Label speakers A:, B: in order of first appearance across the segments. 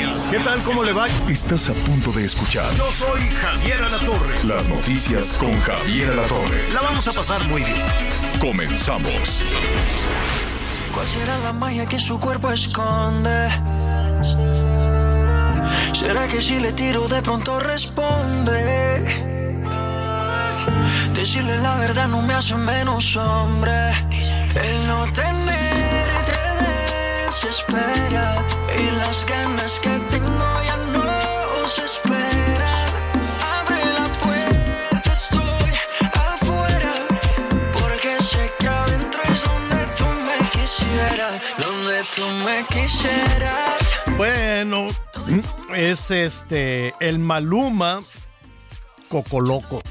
A: Noticias.
B: ¿Qué tal? ¿Cómo le va?
C: Estás a punto de escuchar
B: Yo soy Javier Alatorre.
C: las noticias con Javier Alatorre.
B: La vamos a pasar muy bien.
C: Comenzamos.
D: ¿Cuál será la magia que su cuerpo esconde? ¿Será que si le tiro de pronto responde? Decirle la verdad no me hace menos hombre. El no tenerte desespera y las ganas que tengo ya no se esperan. Abre la puerta, estoy afuera. Porque sé que adentro es donde tú me quisieras, donde tú me quisieras.
B: Bueno, es este el Maluma Cocoloco.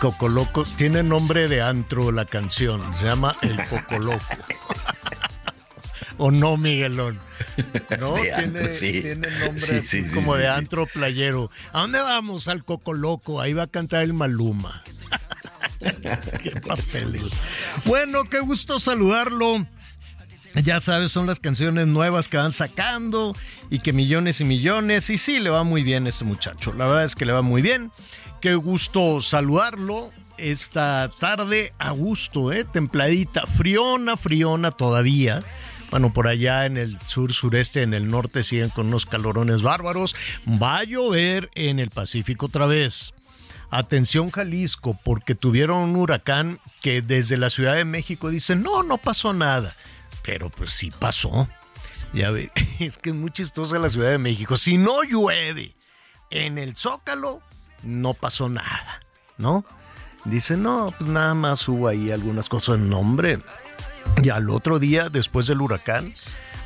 B: Cocoloco tiene nombre de antro la canción, se llama El Cocoloco. ¿O no, Miguelón? No, tiene,
E: antro, sí.
B: tiene nombre
E: Sí,
B: como de antro playero. ¿A dónde vamos? Al Cocoloco. Ahí va a cantar el Maluma. qué papel. Dios. Bueno, qué gusto saludarlo. Ya sabes, son las canciones nuevas que van sacando y que millones y millones. Y sí, le va muy bien ese muchacho. La verdad es que le va muy bien. Qué gusto saludarlo esta tarde a gusto, ¿eh? Templadita, friona, friona todavía. Bueno, por allá en el sur, sureste, en el norte siguen con unos calorones bárbaros. Va a llover en el Pacífico otra vez. Atención Jalisco, porque tuvieron un huracán que desde la Ciudad de México dicen, no, no pasó nada. Pero pues sí pasó. Ya ve, es que es muy chistosa la Ciudad de México. Si no llueve en el Zócalo, no pasó nada, ¿no? Dice, no, pues nada más hubo ahí algunas cosas en nombre. Y al otro día, después del huracán,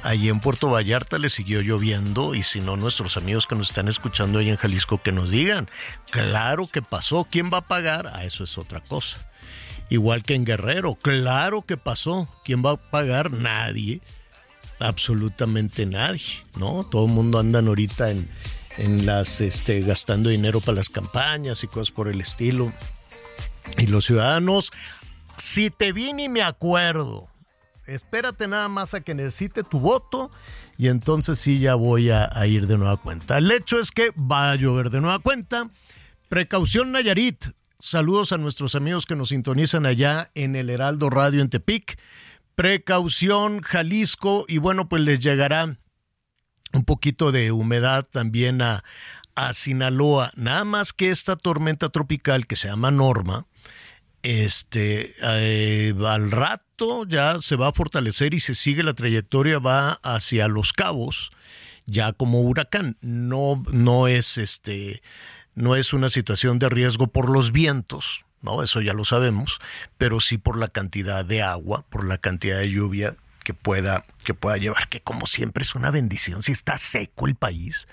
B: allí en Puerto Vallarta le siguió lloviendo y si no, nuestros amigos que nos están escuchando ahí en Jalisco que nos digan, claro que pasó, ¿quién va a pagar? A eso es otra cosa. Igual que en Guerrero, claro que pasó, ¿quién va a pagar? Nadie, absolutamente nadie, ¿no? Todo el mundo andan ahorita en, en las, este, gastando dinero para las campañas y cosas por el estilo. Y los ciudadanos, si te vi ni me acuerdo, espérate nada más a que necesite tu voto y entonces sí ya voy a, ir de nueva cuenta. El hecho es que va a llover de nueva cuenta. Precaución Nayarit. Saludos a nuestros amigos que nos sintonizan allá en el Heraldo Radio en Tepic. Precaución Jalisco y bueno, pues les llegará un poquito de humedad también a, a Sinaloa. Nada más que esta tormenta tropical que se llama Norma, este, eh, al rato ya se va a fortalecer y se sigue la trayectoria, va hacia Los Cabos, ya como huracán. No, no es este, no es una situación de riesgo por los vientos, ¿no? Eso ya lo sabemos, pero sí por la cantidad de agua, por la cantidad de lluvia que pueda, que pueda llevar, que como siempre es una bendición, si está seco el país.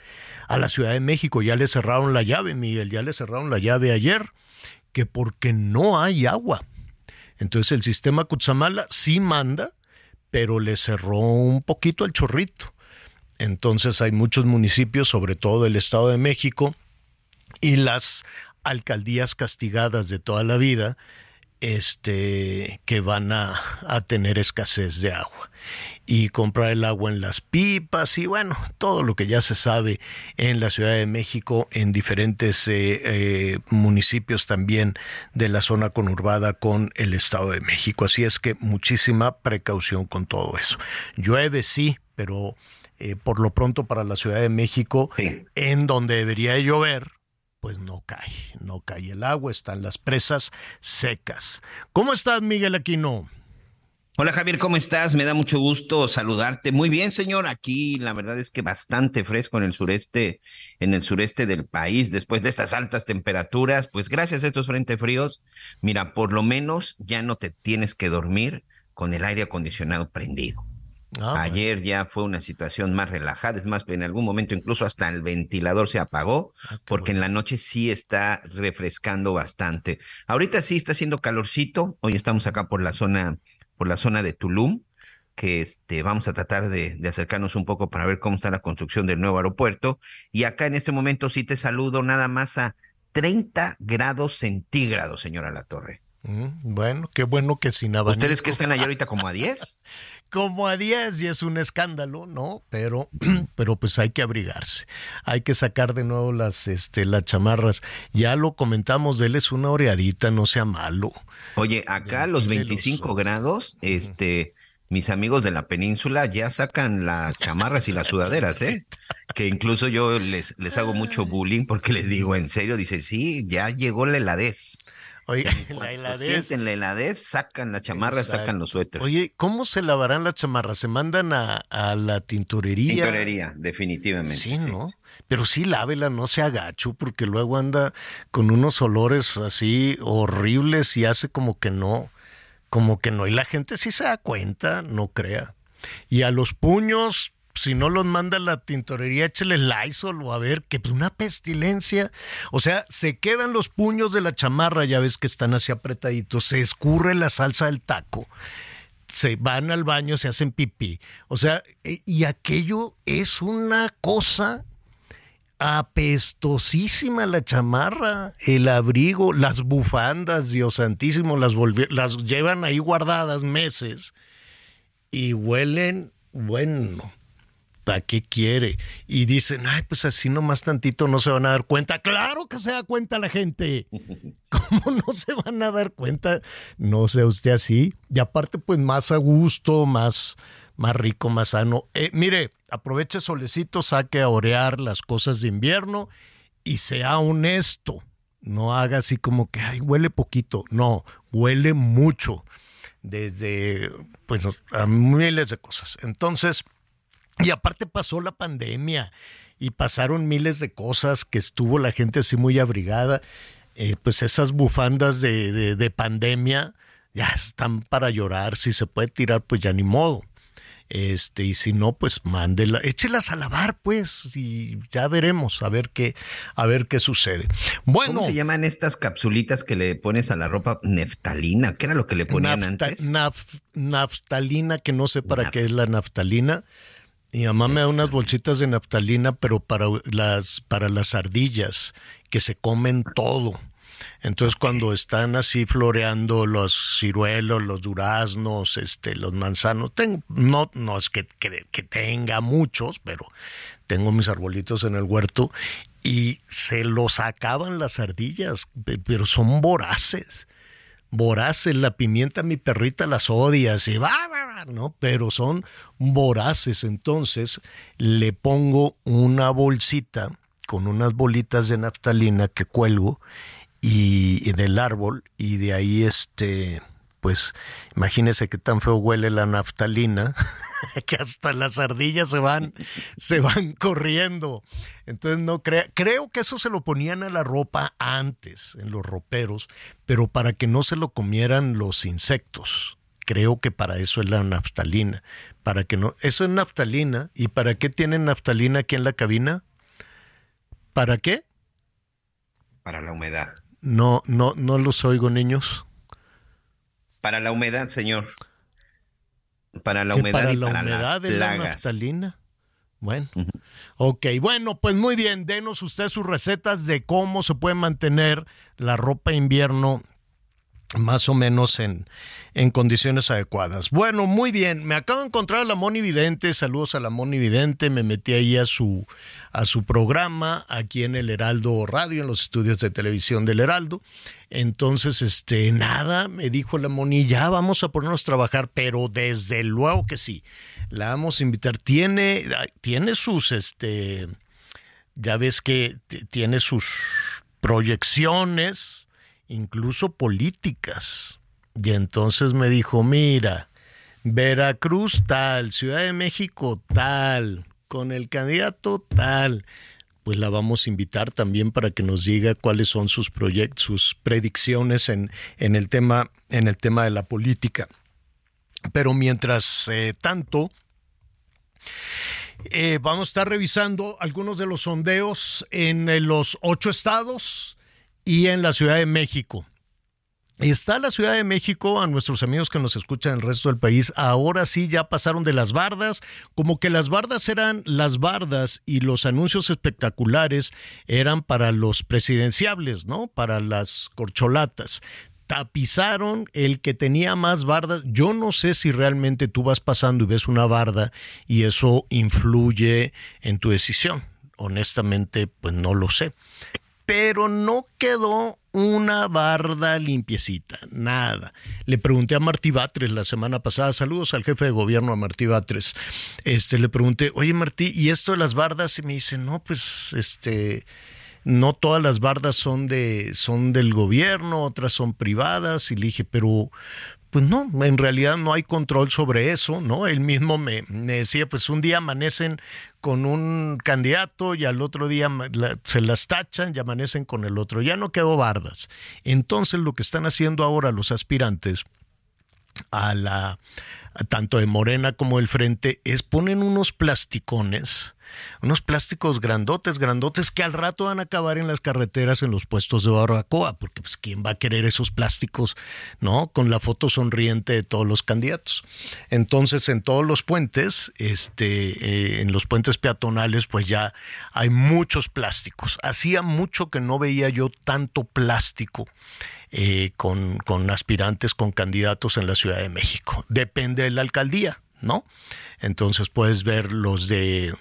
B: A la Ciudad de México ya le cerraron la llave, Miguel, ya le cerraron la llave ayer, que porque no hay agua. Entonces el sistema Cutzamala sí manda, pero le cerró un poquito el chorrito. Entonces hay muchos municipios, sobre todo el Estado de México, y las alcaldías castigadas de toda la vida, este, que van a, a, tener escasez de agua y comprar el agua en las pipas y bueno, todo lo que ya se sabe en la Ciudad de México, en diferentes eh, eh, municipios también de la zona conurbada con el Estado de México. Así es que muchísima precaución con todo eso. Llueve sí, pero eh, por lo pronto para la Ciudad de México, sí. en donde debería llover, pues no cae, no cae el agua, están las presas secas. ¿Cómo estás, Miguel Aquino?
E: Hola Javier, ¿cómo estás? Me da mucho gusto saludarte. Muy bien, señor. Aquí la verdad es que bastante fresco en el sureste, en el sureste del país, después de estas altas temperaturas, pues gracias a estos frentes fríos, mira, por lo menos ya no te tienes que dormir con el aire acondicionado prendido.
B: Ah,
E: Ayer ya fue una situación más relajada, es más, en algún momento incluso hasta el ventilador se apagó,
B: Ah,
E: porque en la noche sí está refrescando bastante. Ahorita sí está haciendo calorcito, hoy estamos acá por la zona, por la zona de Tulum, que este, vamos a tratar de, de acercarnos un poco para ver cómo está la construcción del nuevo aeropuerto. Y acá en este momento sí te saludo nada más a 30 grados centígrados, señora La Torre.
B: Mm, Bueno, qué bueno que sin abanico.
E: ¿Ustedes que están allá ahorita como a 10?
B: como a 10 y es un escándalo, ¿no? Pero, pero pues hay que abrigarse. Hay que sacar de nuevo las, este, las chamarras. Ya lo comentamos, él es una oreadita, no sea malo.
E: Oye, acá a los
B: Ventile los
E: 25
B: ojos.
E: grados, este, mis amigos de la península ya sacan las chamarras y las sudaderas, ¿eh? Que incluso yo les, les hago mucho bullying porque les digo, en serio, dice, sí, ya llegó la heladez.
B: Oye, la heladez.
E: sienten la heladez, sacan las chamarras, sacan los suéteres.
B: Oye, ¿cómo se lavarán las chamarras? ¿Se mandan a, a la tintorería?
E: Tintorería, definitivamente.
B: Sí, ¿no? Pero sí lávela, no se agacho, porque luego anda con unos olores así horribles y hace como que no, como que no. Y la gente sí se da cuenta, no crea. Y a los puños, si no los manda la tintorería, échele Lysol o a ver, que pues una pestilencia. O sea, se quedan los puños de la chamarra, ya ves que están así apretaditos, se escurre la salsa del taco se van al baño, se hacen pipí. O sea, e- y aquello es una cosa apestosísima la chamarra, el abrigo, las bufandas, Dios santísimo, las, las llevan ahí guardadas meses y huelen, bueno, ¿para qué quiere? Y dicen, ay, pues así nomás tantito no se van a dar cuenta. Claro que se da cuenta la gente. ¿Cómo no se van a dar cuenta? No sea usted así. Y aparte, pues más a gusto, más, más rico, más sano. Eh, mire, aproveche solecito, saque a orear las cosas de invierno y sea honesto. No haga así como que, ay, huele poquito. No, huele mucho. Desde, pues, a miles de cosas. Entonces, y aparte pasó la pandemia y pasaron miles de cosas que estuvo la gente así muy abrigada. Eh, pues esas bufandas de, de- de pandemia ya están para llorar. Si se puede tirar, pues ya ni modo. Este, y si no, pues mándela, échelas a lavar, pues, y ya veremos, a ver qué, a ver qué sucede. Bueno,
E: ¿Cómo se llaman estas capsulitas que le pones a la ropa? Neftalina, ¿qué era lo que le ponían
B: nafta-
E: antes?
B: naf- naftalina, que no sé para qué es la naftalina. Mi mamá me da unas bolsitas de naftalina, pero para las, para las ardillas, que se comen todo. Entonces, cuando están así floreando los ciruelos, los duraznos, este, los manzanos, tengo, no, no es que, que- que tenga muchos, pero tengo mis arbolitos en el huerto y se los acaban las ardillas, pe- pero son voraces voraces. La pimienta, mi perrita las odia, así, va, va, va, ¿no? Pero son voraces. Entonces le pongo una bolsita con unas bolitas de naftalina que cuelgo y, y del árbol y de ahí este pues imagínese qué tan feo huele la naftalina que hasta las ardillas se van se van corriendo. Entonces no crea creo que eso se lo ponían a la ropa antes en los roperos pero para que no se lo comieran los insectos creo que para eso es la naftalina. Para que no eso es naftalina y para qué tienen naftalina aquí en la cabina para qué
E: Para la humedad.
B: no no no los oigo niños
E: Para la humedad, señor. Para la humedad
B: para
E: y
B: la
E: para
B: humedad
E: las
B: de la
E: plagas.
B: naftalina. Bueno, ok, bueno, pues muy bien, denos usted sus recetas de cómo se puede mantener la ropa invierno más o menos en, en condiciones adecuadas. Bueno, muy bien, me acabo de encontrar a la Moni Vidente, saludos a la Moni Vidente, me metí ahí a su, a su programa aquí en el Heraldo Radio, en los estudios de televisión del Heraldo. Entonces, este, nada, me dijo la Moni, ya vamos a ponernos a trabajar, pero desde luego que sí, la vamos a invitar. Tiene, tiene sus, este, ya ves que tiene sus proyecciones, incluso políticas. Y entonces me dijo, mira, Veracruz tal, Ciudad de México tal, con el candidato tal. Pues la vamos a invitar también para que nos diga cuáles son sus proyectos, sus predicciones en, en el tema, en el tema de la política. Pero mientras eh, tanto, Eh, vamos a estar revisando algunos de los sondeos en eh, los ocho estados y en la Ciudad de México. Está la Ciudad de México, a nuestros amigos que nos escuchan en el resto del país, ahora sí ya pasaron de las bardas, como que las bardas eran las bardas y los anuncios espectaculares eran para los presidenciables, ¿no? Para las corcholatas tapizaron el que tenía más bardas. Yo no sé si realmente tú vas pasando y ves una barda y eso influye en tu decisión. Honestamente, pues no lo sé. Pero no quedó una barda limpiecita, nada. Le pregunté a Martí Batres la semana pasada, saludos al jefe de gobierno, a Martí Batres, este, le pregunté, oye Martí, ¿y esto de las bardas? Y me dice, no, pues, este, no todas las bardas son de son del gobierno, otras son privadas y le dije, pero pues no, en realidad no hay control sobre eso, ¿no? Él mismo me, decía, pues un día amanecen con un candidato y al otro día se las tachan y amanecen con el otro. Ya no quedó bardas. Entonces lo que están haciendo ahora los aspirantes a la tanto de Morena como del Frente es ponen unos plasticones unos plásticos grandotes, grandotes que al rato van a acabar en las carreteras en los puestos de barbacoa, porque pues quién va a querer esos plásticos, ¿no? Con la foto sonriente de todos los candidatos. Entonces, en todos los puentes, este, eh, en los puentes peatonales, pues ya hay muchos plásticos. Hacía mucho que no veía yo tanto plástico. Eh, con, con aspirantes, con candidatos en la Ciudad de México. Depende de la alcaldía, ¿no? Entonces puedes ver los de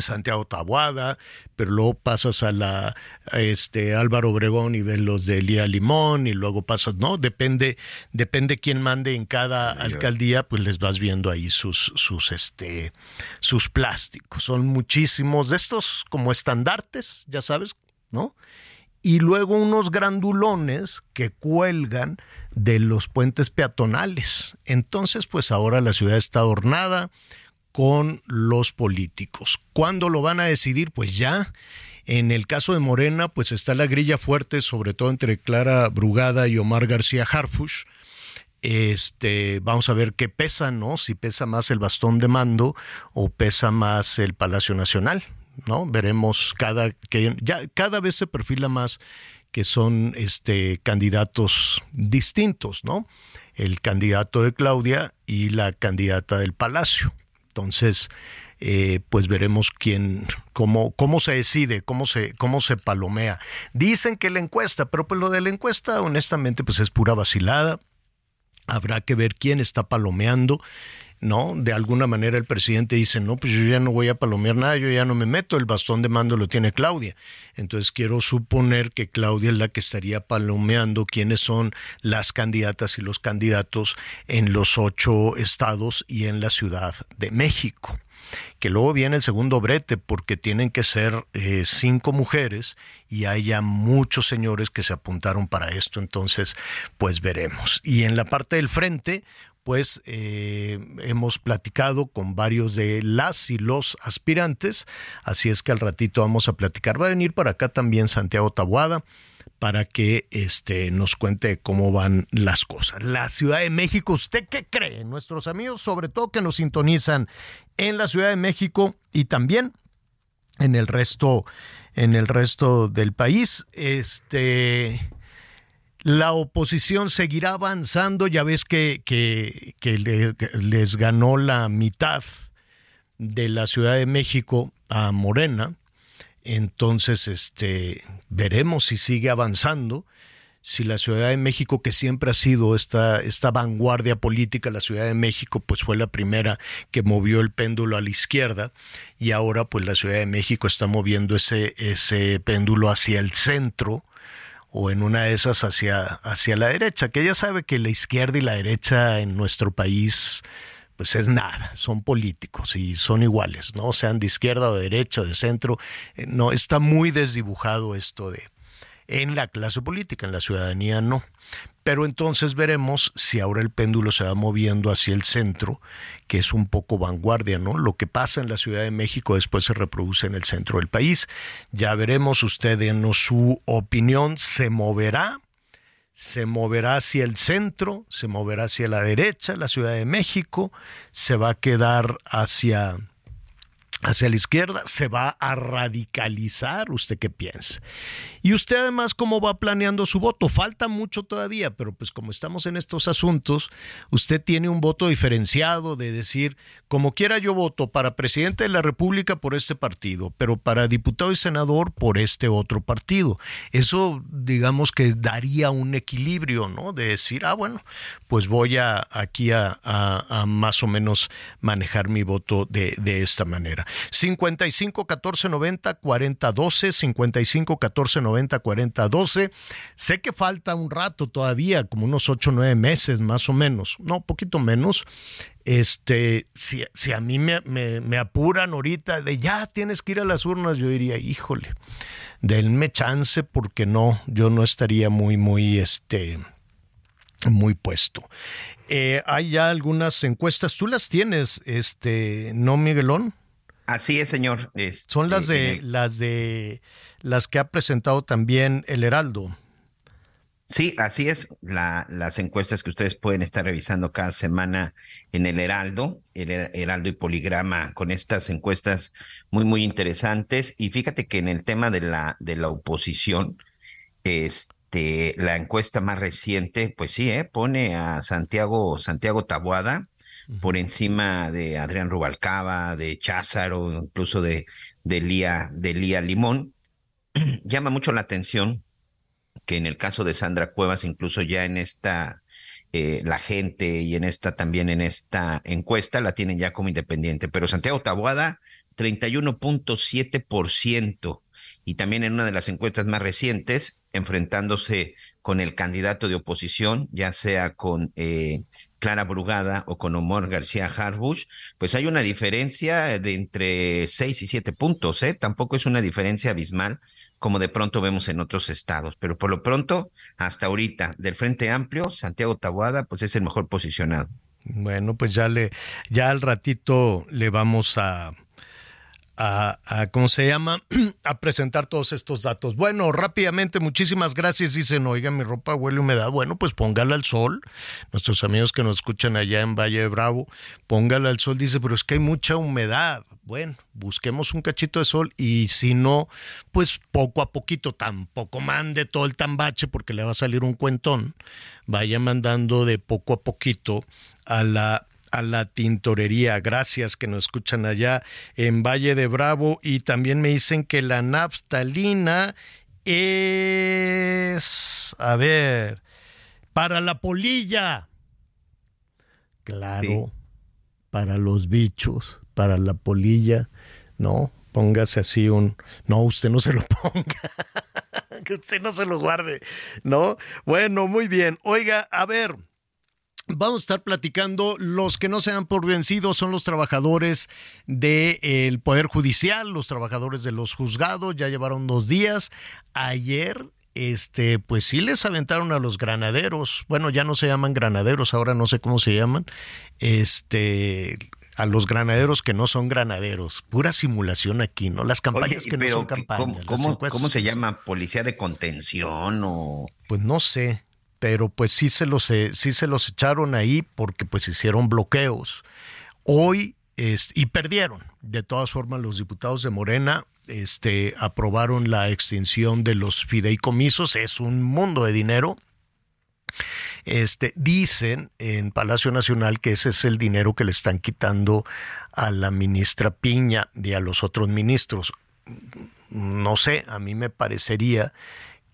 B: Santiago Tabuada, pero luego pasas a la este Álvaro Obregón y ves los de Elía Limón y luego pasas, no, depende depende quién mande en cada alcaldía, pues les vas viendo ahí sus sus este sus plásticos. Son muchísimos de estos como estandartes, ya sabes, ¿no? Y luego unos grandulones que cuelgan de los puentes peatonales. Entonces, pues ahora la ciudad está adornada, con los políticos. ¿Cuándo lo van a decidir? Pues ya. En el caso de Morena, pues está la grilla fuerte, sobre todo entre Clara Brugada y Omar García Harfush. Este, vamos a ver qué pesa, ¿no? Si pesa más el bastón de mando o pesa más el Palacio Nacional, ¿no? Veremos cada que ya cada vez se perfila más que son este candidatos distintos, ¿no? El candidato de Claudia y la candidata del Palacio. Entonces, eh, pues veremos quién, cómo, cómo se decide, cómo se, cómo se palomea. Dicen que la encuesta, pero pues lo de la encuesta, honestamente, pues es pura vacilada. Habrá que ver quién está palomeando. ¿No? De alguna manera el presidente dice, no, pues yo ya no voy a palomear nada, yo ya no me meto, el bastón de mando lo tiene Claudia. Entonces quiero suponer que Claudia es la que estaría palomeando quiénes son las candidatas y los candidatos en los ocho estados y en la Ciudad de México que luego viene el segundo brete porque tienen que ser eh, cinco mujeres y hay ya muchos señores que se apuntaron para esto, entonces pues veremos. Y en la parte del frente, pues eh, hemos platicado con varios de las y los aspirantes, así es que al ratito vamos a platicar. Va a venir para acá también Santiago Tabuada para que este, nos cuente cómo van las cosas. La Ciudad de México, ¿usted qué cree? Nuestros amigos, sobre todo que nos sintonizan en la Ciudad de México y también en el resto, en el resto del país. Este la oposición seguirá avanzando, ya ves que, que, les ganó la mitad de la Ciudad de México a Morena, entonces este, veremos si sigue avanzando, si la Ciudad de México, que siempre ha sido esta, esta vanguardia política, la Ciudad de México, pues fue la primera que movió el péndulo a la izquierda y ahora pues la Ciudad de México está moviendo ese, ese péndulo hacia el centro, o en una de esas hacia, hacia la derecha, que ya sabe que la izquierda y la derecha en nuestro país pues es nada, son políticos y son iguales, ¿no? Sean de izquierda o de derecha de centro, eh, no, está muy desdibujado esto de en la clase política, en la ciudadanía no. Pero entonces veremos si ahora el péndulo se va moviendo hacia el centro, que es un poco vanguardia, ¿no? Lo que pasa en la Ciudad de México después se reproduce en el centro del país. Ya veremos, usted denos su opinión, ¿se moverá? se moverá hacia el centro, se moverá hacia la derecha, la Ciudad de México, se va a quedar hacia hacia la izquierda, se va a radicalizar, ¿usted qué piensa? Y usted además, ¿cómo va planeando su voto? Falta mucho todavía, pero pues como estamos en estos asuntos, usted tiene un voto diferenciado de decir, como quiera yo voto para presidente de la República por este partido, pero para diputado y senador por este otro partido. Eso, digamos que daría un equilibrio, ¿no? De decir, ah, bueno, pues voy a aquí a, más o menos manejar mi voto de, de esta manera. 55 14 90 40 12, 55 14 90 40 12. Sé que falta un rato todavía, como unos 8 o 9 meses más o menos, no, poquito menos. Este, si, si a mí me, me, apuran ahorita de ya tienes que ir a las urnas, yo diría, híjole, denme chance porque no, yo no estaría muy, muy, este, muy puesto. Eh, hay ya algunas encuestas, tú las tienes, este, ¿no, Miguelón?
E: Así es, señor.
B: Son las de las de las que ha presentado también el Heraldo.
E: Sí, así es. las encuestas que ustedes pueden estar revisando cada semana en el Heraldo, el Heraldo y Poligrama, con estas encuestas muy, muy interesantes. Y fíjate que en el tema de la, de la oposición, este, la encuesta más reciente, pues sí, ¿eh? pone a Santiago, Santiago Tabuada por encima de Adrián Rubalcaba, de Cházaro, incluso de, de, Lía, de Limón. Llama mucho la atención que en el caso de Sandra Cuevas, incluso ya en esta, eh, la gente y en esta también en esta encuesta la tienen ya como independiente, pero Santiago Taboada, 31.7%, y también en una de las encuestas más recientes, enfrentándose con el candidato de oposición, ya sea con eh, Clara Brugada o con Omar García Harbush, pues hay una diferencia de entre 6 y 7 puntos, ¿eh? Tampoco es una diferencia abismal como de pronto vemos en otros estados, pero por lo pronto, hasta ahorita, del Frente Amplio, Santiago Tabuada, pues es el mejor posicionado.
B: Bueno, pues ya le, ya al ratito le vamos a, a, ¿cómo se llama? a presentar todos estos datos. Bueno, rápidamente, muchísimas gracias. Dicen, oiga, mi ropa huele humedad. Bueno, pues póngala al sol. Nuestros amigos que nos escuchan allá en Valle de Bravo, póngala al sol. Dice, pero es que hay mucha humedad. Bueno, busquemos un cachito de sol y si no, pues poco a poquito, tampoco mande todo el tambache porque le va a salir un cuentón. Vaya mandando de poco a poquito a la a la tintorería. Gracias que nos escuchan allá en Valle de Bravo y también me dicen que la naftalina es, a ver, para la polilla. Claro, para los bichos, para la polilla, ¿no? Póngase así un... No, usted no se lo ponga. que usted no se lo guarde, ¿no? Bueno, muy bien. Oiga, a ver, Vamos a estar platicando. Los que no se dan por vencidos son los trabajadores del Poder Judicial, los trabajadores de los juzgados. Ya llevaron dos días. Ayer, este, pues sí les aventaron a los granaderos. Bueno, ya no se llaman granaderos, ahora no sé cómo se llaman. Este, a los granaderos que no son granaderos. Pura simulación aquí, ¿no? Las campañas que no son campañas.
E: ¿cómo, ¿Cómo, se llama? ¿Policía de contención o...?
B: Pues no sé pero pues sí se los, eh, sí se los echaron ahí porque pues hicieron bloqueos. Hoy, y perdieron. De todas formas, los diputados de Morena este, aprobaron la extinción de los fideicomisos. Es un mundo de dinero. Este, dicen en Palacio Nacional que ese es el dinero que le están quitando a la ministra Piña y a los otros ministros. No sé, a mí me parecería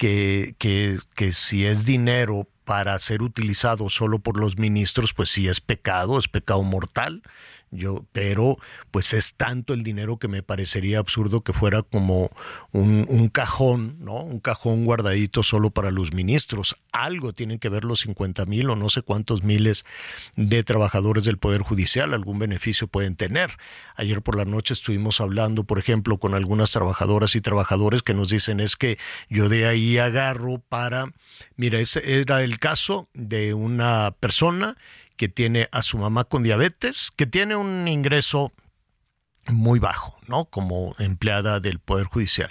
B: que, que, que si es dinero para ser utilizado solo por los ministros, pues sí es pecado, es pecado mortal. Yo, pero pues es tanto el dinero que me parecería absurdo que fuera como un, un, cajón, ¿no? Un cajón guardadito solo para los ministros. Algo tienen que ver los 50 mil o no sé cuántos miles de trabajadores del Poder Judicial, algún beneficio pueden tener. Ayer por la noche estuvimos hablando, por ejemplo, con algunas trabajadoras y trabajadores que nos dicen es que yo de ahí agarro para, mira, ese era el caso de una persona que tiene a su mamá con diabetes, que tiene un ingreso muy bajo, ¿no? Como empleada del Poder Judicial.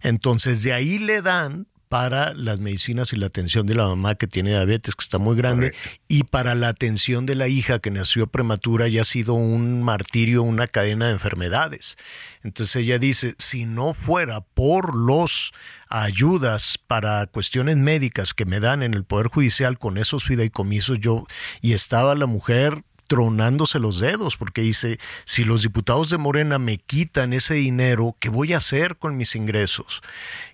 B: Entonces, de ahí le dan para las medicinas y la atención de la mamá que tiene diabetes, que está muy grande, y para la atención de la hija que nació prematura y ha sido un martirio, una cadena de enfermedades. Entonces ella dice, si no fuera por los ayudas para cuestiones médicas que me dan en el Poder Judicial con esos fideicomisos, yo, y estaba la mujer tronándose los dedos, porque dice, si los diputados de Morena me quitan ese dinero, ¿qué voy a hacer con mis ingresos?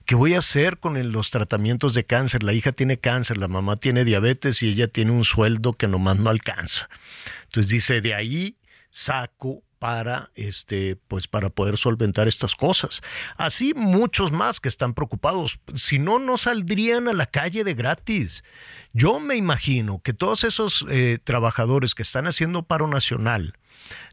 B: ¿Qué voy a hacer con los tratamientos de cáncer? La hija tiene cáncer, la mamá tiene diabetes y ella tiene un sueldo que nomás no alcanza. Entonces dice, de ahí saco para este pues para poder solventar estas cosas. Así muchos más que están preocupados, si no no saldrían a la calle de gratis. Yo me imagino que todos esos eh, trabajadores que están haciendo paro nacional,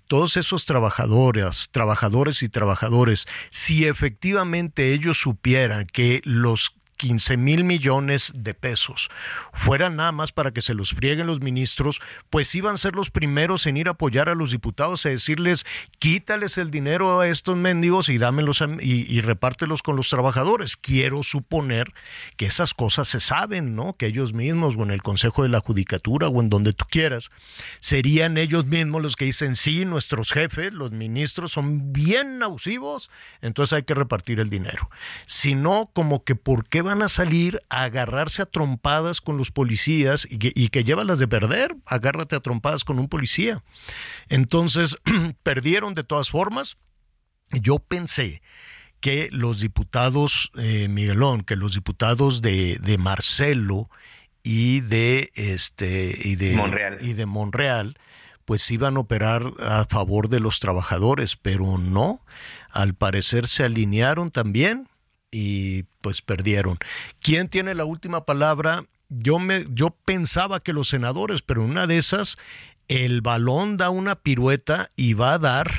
B: todos esos trabajadores, trabajadores y trabajadores, si efectivamente ellos supieran que los 15 mil millones de pesos fueran nada más para que se los frieguen los ministros, pues iban a ser los primeros en ir a apoyar a los diputados, a decirles, quítales el dinero a estos mendigos y dámelos y, y, repártelos con los trabajadores. Quiero suponer que esas cosas se saben, ¿no? Que ellos mismos, o en el Consejo de la Judicatura, o en donde tú quieras, serían ellos mismos los que dicen, sí, nuestros jefes, los ministros, son bien abusivos, entonces hay que repartir el dinero. Si no, como que, ¿por qué van a salir a agarrarse a trompadas con los policías y que, y que llévalas de perder, agárrate a trompadas con un policía. Entonces, perdieron de todas formas. Yo pensé que los diputados, eh, Miguelón, que los diputados de, de Marcelo y de este y de
E: Monreal.
B: y de Monreal pues iban a operar a favor de los trabajadores, pero no, al parecer se alinearon también y pues perdieron. ¿Quién tiene la última palabra? Yo me yo pensaba que los senadores, pero en una de esas el balón da una pirueta y va a dar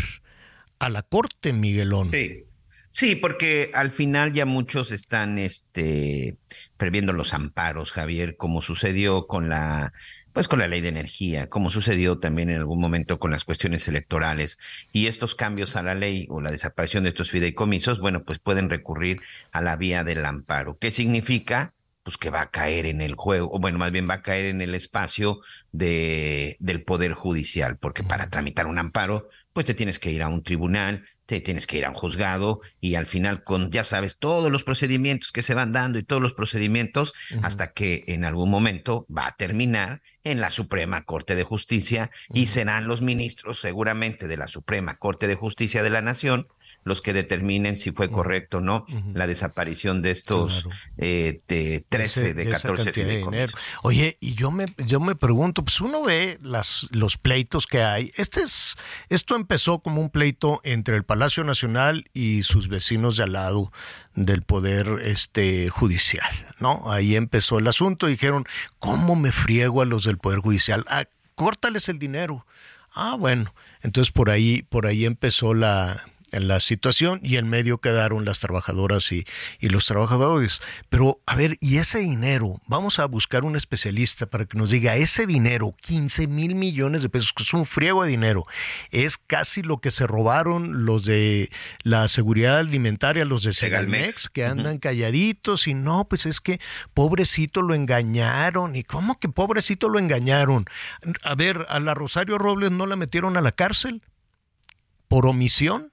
B: a la corte, Miguelón.
E: Sí. Sí, porque al final ya muchos están este, previendo los amparos, Javier, como sucedió con la pues con la ley de energía, como sucedió también en algún momento con las cuestiones electorales. Y estos cambios a la ley o la desaparición de estos fideicomisos, bueno, pues pueden recurrir a la vía del amparo. ¿Qué significa? Pues que va a caer en el juego, o bueno, más bien va a caer en el espacio de, del Poder Judicial, porque para tramitar un amparo, pues te tienes que ir a un tribunal, te tienes que ir a un juzgado y al final con, ya sabes, todos los procedimientos que se van dando y todos los procedimientos uh -huh. hasta que en algún momento va a terminar en la Suprema Corte de Justicia uh -huh. y serán los ministros seguramente de la Suprema Corte de Justicia de la Nación los que determinen si fue correcto o no uh -huh. la desaparición de estos claro. eh, de 13, de, de 14
B: de dinero. Oye, y yo me, yo me pregunto, pues uno ve las, los pleitos que hay. Este es, esto empezó como un pleito entre el Palacio Nacional y sus vecinos de al lado del poder este judicial, ¿no? Ahí empezó el asunto, dijeron, ¿cómo me friego a los del poder judicial? Ah, córtales el dinero. Ah, bueno, entonces por ahí, por ahí empezó la, en la situación y en medio quedaron las trabajadoras y, y, los trabajadores. Pero, a ver, y ese dinero, vamos a buscar un especialista para que nos diga, ese dinero, 15 mil millones de pesos, que es un friego de dinero, es casi lo que se robaron los de la seguridad alimentaria, los de Segalmex, que andan uh -huh. calladitos y no, pues es que pobrecito lo engañaron. ¿Y cómo que pobrecito lo engañaron? A ver, a la Rosario Robles no la metieron a la cárcel por omisión.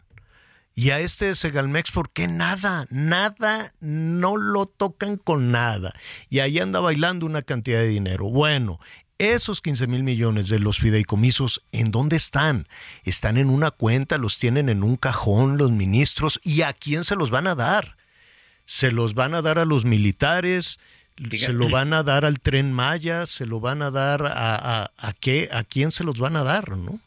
B: Y a este de Segalmex, ¿por qué nada? Nada, no lo tocan con nada. Y ahí anda bailando una cantidad de dinero. Bueno, esos 15 mil millones de los fideicomisos, ¿en dónde están? Están en una cuenta, los tienen en un cajón los ministros. ¿Y a quién se los van a dar? ¿Se los van a dar a los militares? Dígame. ¿Se lo van a dar al tren Maya? ¿Se lo van a dar a, a, a qué? ¿A quién se los van a dar? ¿No?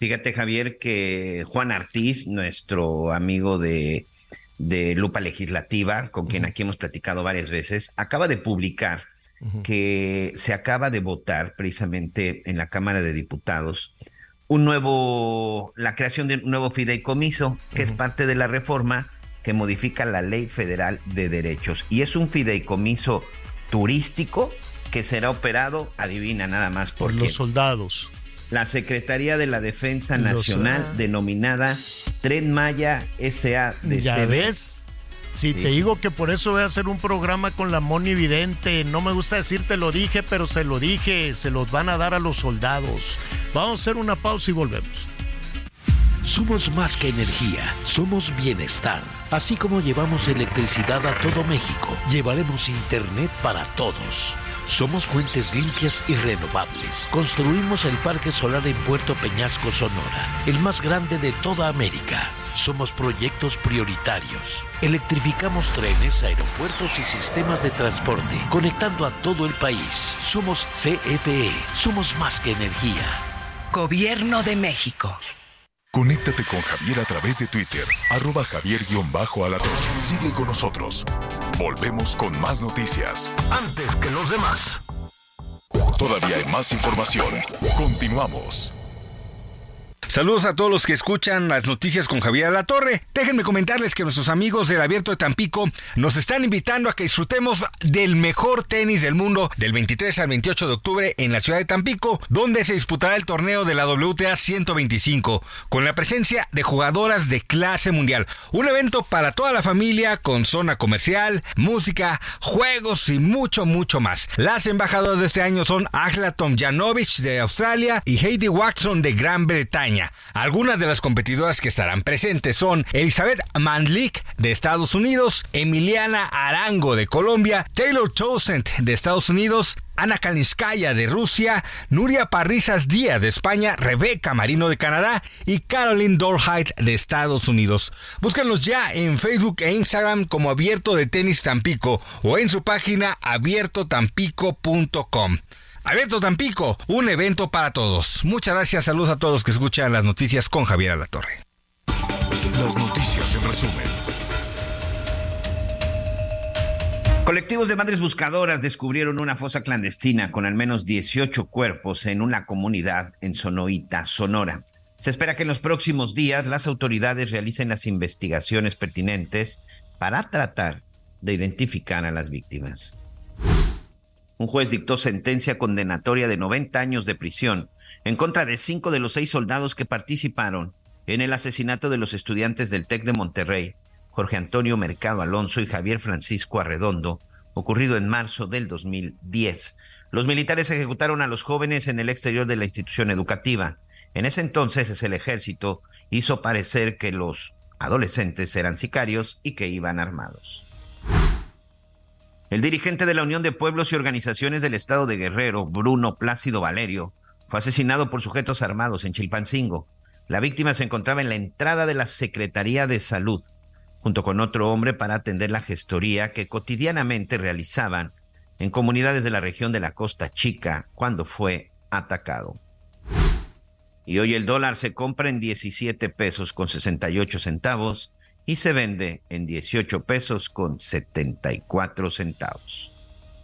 E: Fíjate, Javier, que Juan Artiz, nuestro amigo de, de Lupa Legislativa, con quien uh -huh. aquí hemos platicado varias veces, acaba de publicar uh -huh. que se acaba de votar precisamente en la Cámara de Diputados un nuevo, la creación de un nuevo fideicomiso, que uh -huh. es parte de la reforma que modifica la Ley Federal de Derechos. Y es un fideicomiso turístico que será operado, adivina nada más,
B: por, por los soldados
E: la Secretaría de la Defensa Nacional, denominada Tren Maya S.A.
B: ¿Ya ves? Si te digo que por eso voy a hacer un programa con la Moni Vidente, no me gusta decirte lo dije, pero se lo dije, se los van a dar a los soldados. Vamos a hacer una pausa y volvemos.
F: Somos más que energía, somos bienestar. Así como llevamos electricidad a todo México, llevaremos Internet para todos. Somos fuentes limpias y renovables. Construimos el Parque Solar en Puerto Peñasco, Sonora, el más grande de toda América. Somos proyectos prioritarios. Electrificamos trenes, aeropuertos y sistemas de transporte, conectando a todo el país. Somos CFE. Somos más que energía.
G: Gobierno de México.
C: Conéctate con Javier a través de Twitter, arroba javier-alatón. Sigue con nosotros. Volvemos con más noticias.
F: Antes que los demás.
C: Todavía hay más información. Continuamos.
H: Saludos a todos los que escuchan las noticias con Javier La Torre. Déjenme comentarles que nuestros amigos del Abierto de Tampico nos están invitando a que disfrutemos del mejor tenis del mundo del 23 al 28 de octubre en la ciudad de Tampico, donde se disputará el torneo de la WTA 125 con la presencia de jugadoras de clase mundial. Un evento para toda la familia con zona comercial, música, juegos y mucho, mucho más. Las embajadoras de este año son Agla Tomjanovic de Australia y Heidi Watson de Gran Bretaña. Algunas de las competidoras que estarán presentes son Elizabeth Mandlik de Estados Unidos, Emiliana Arango de Colombia, Taylor Towsend de Estados Unidos, Ana Kalinskaya de Rusia, Nuria Parrizas Díaz de España, Rebeca Marino de Canadá y Caroline Dorheit de Estados Unidos. Búscanos ya en Facebook e Instagram como Abierto de Tenis Tampico o en su página abiertotampico.com. Abierto Tampico, un evento para todos. Muchas gracias, saludos a todos que escuchan las noticias con Javier Alatorre.
C: Las noticias en resumen.
E: Colectivos de madres buscadoras descubrieron una fosa clandestina con al menos 18 cuerpos en una comunidad en Sonoita, Sonora. Se espera que en los próximos días las autoridades realicen las investigaciones pertinentes para tratar de identificar a las víctimas. Un juez dictó sentencia condenatoria de 90 años de prisión en contra de cinco de los seis soldados que participaron en el asesinato de los estudiantes del TEC de Monterrey, Jorge Antonio Mercado Alonso y Javier Francisco Arredondo, ocurrido en marzo del 2010. Los militares ejecutaron a los jóvenes en el exterior de la institución educativa. En ese entonces el ejército hizo parecer que los adolescentes eran sicarios y que iban armados. El dirigente de la Unión de Pueblos y Organizaciones del Estado de Guerrero, Bruno Plácido Valerio, fue asesinado por sujetos armados en Chilpancingo. La víctima se encontraba en la entrada de la Secretaría de Salud, junto con otro hombre para atender la gestoría que cotidianamente realizaban en comunidades de la región de la Costa Chica cuando fue atacado. Y hoy el dólar se compra en 17 pesos con 68 centavos y se vende en 18 pesos con 74 centavos.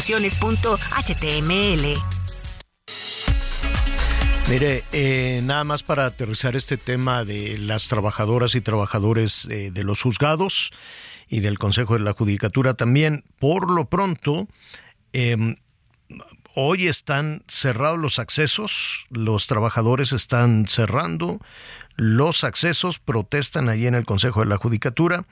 G: promociones.html.
B: Mire, eh, nada más para aterrizar este tema de las trabajadoras y trabajadores eh, de los juzgados y del Consejo de la Judicatura también, por lo pronto, eh, hoy están cerrados los accesos, los trabajadores están cerrando los accesos, protestan allí en el Consejo de la Judicatura.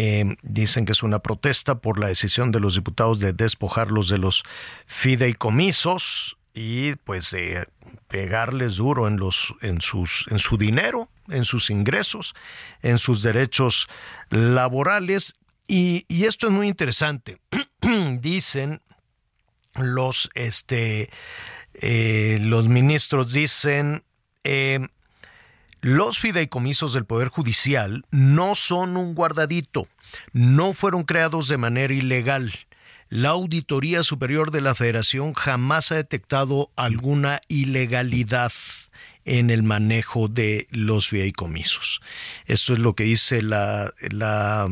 B: Eh, dicen que es una protesta por la decisión de los diputados de despojarlos de los fideicomisos y pues de pegarles duro en los en sus en su dinero, en sus ingresos, en sus derechos laborales y, esto es muy interesante. dicen los este eh, los ministros dicen eh, los fideicomisos del Poder Judicial no son un guardadito, no fueron creados de manera ilegal. La Auditoría Superior de la Federación jamás ha detectado alguna ilegalidad en el manejo de los fideicomisos. Esto es lo que dice la, la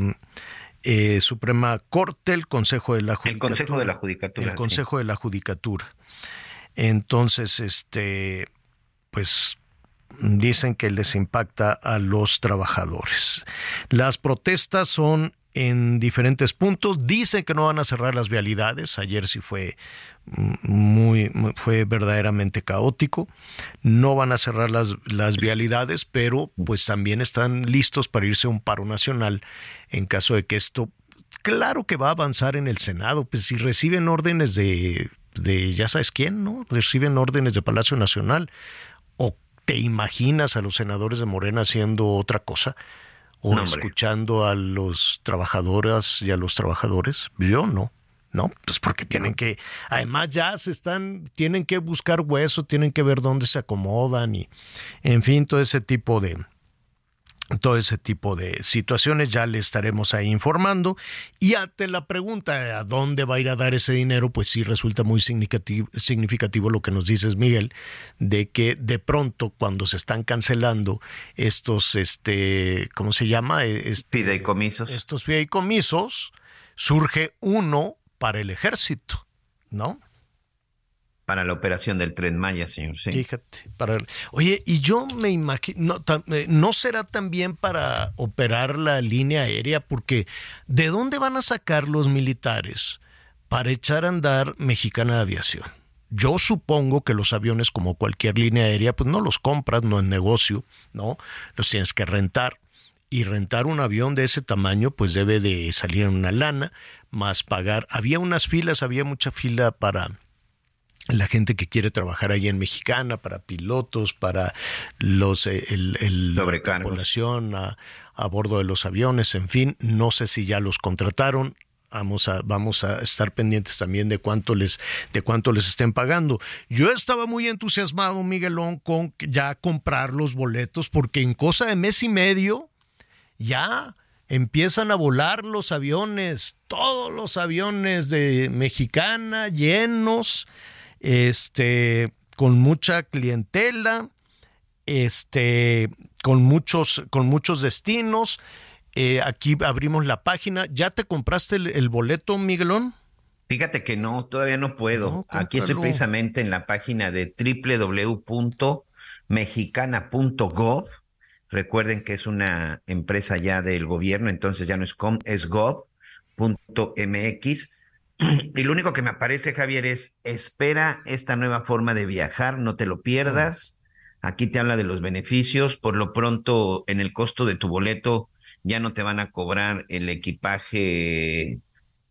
B: eh, Suprema Corte, el Consejo de la
E: Judicatura. El Consejo de la Judicatura.
B: El Consejo de la Judicatura. Entonces, este, pues dicen que les impacta a los trabajadores. Las protestas son en diferentes puntos. Dicen que no van a cerrar las vialidades. Ayer sí fue muy, fue verdaderamente caótico. No van a cerrar las, las vialidades, pero pues también están listos para irse a un paro nacional en caso de que esto, claro que va a avanzar en el Senado. Pues si reciben órdenes de, de ya sabes quién, ¿no? Reciben órdenes de Palacio Nacional. ¿O te imaginas a los senadores de Morena haciendo otra cosa? o escuchando a los trabajadoras y a los trabajadores? Yo no. No, pues porque tienen que, además ya se están, tienen que buscar hueso, tienen que ver dónde se acomodan y, en fin, todo ese tipo de, todo ese tipo de situaciones ya le estaremos ahí informando. Y ante la pregunta a dónde va a ir a dar ese dinero, pues sí resulta muy significativo, significativo lo que nos dices, Miguel, de que de pronto cuando se están cancelando estos, este, ¿cómo se llama?
E: E, este, fideicomisos.
B: Estos fideicomisos, surge uno para el ejército, ¿no?
E: Para la operación del tren Maya, señor. Sí.
B: Fíjate. Oye, y yo me imagino, eh, no, será también para operar la línea aérea? Porque ¿de dónde van a sacar los militares para echar a andar Mexicana de Aviación? Yo supongo que los aviones, como cualquier línea aérea, pues no los compras, no es negocio, ¿no? Los tienes que rentar. Y rentar un avión de ese tamaño, pues debe de salir en una lana, más pagar. Había unas filas, había mucha fila para la gente que quiere trabajar ahí en Mexicana, para pilotos, para los eh, el, la tripulación a, a, bordo de los aviones, en fin, no sé si ya los contrataron. Vamos a, vamos a estar pendientes también de cuánto les, de cuánto les estén pagando. Yo estaba muy entusiasmado, Miguelón, con ya comprar los boletos, porque en cosa de mes y medio ya empiezan a volar los aviones, todos los aviones de Mexicana llenos este, con mucha clientela, este, con muchos, con muchos destinos. Eh, aquí abrimos la página. ¿Ya te compraste el, boleto, Miguelón?
E: Fíjate que no, todavía no puedo. Aquí estoy precisamente en la página de www.mexicana.gov. Recuerden que es una empresa ya del gobierno, entonces ya no es com, es gov.mx y lo único que me aparece, Javier, es espera esta nueva forma de viajar, no te lo pierdas. Aquí te habla de los beneficios. Por lo pronto, en el costo de tu boleto ya no te van a cobrar el equipaje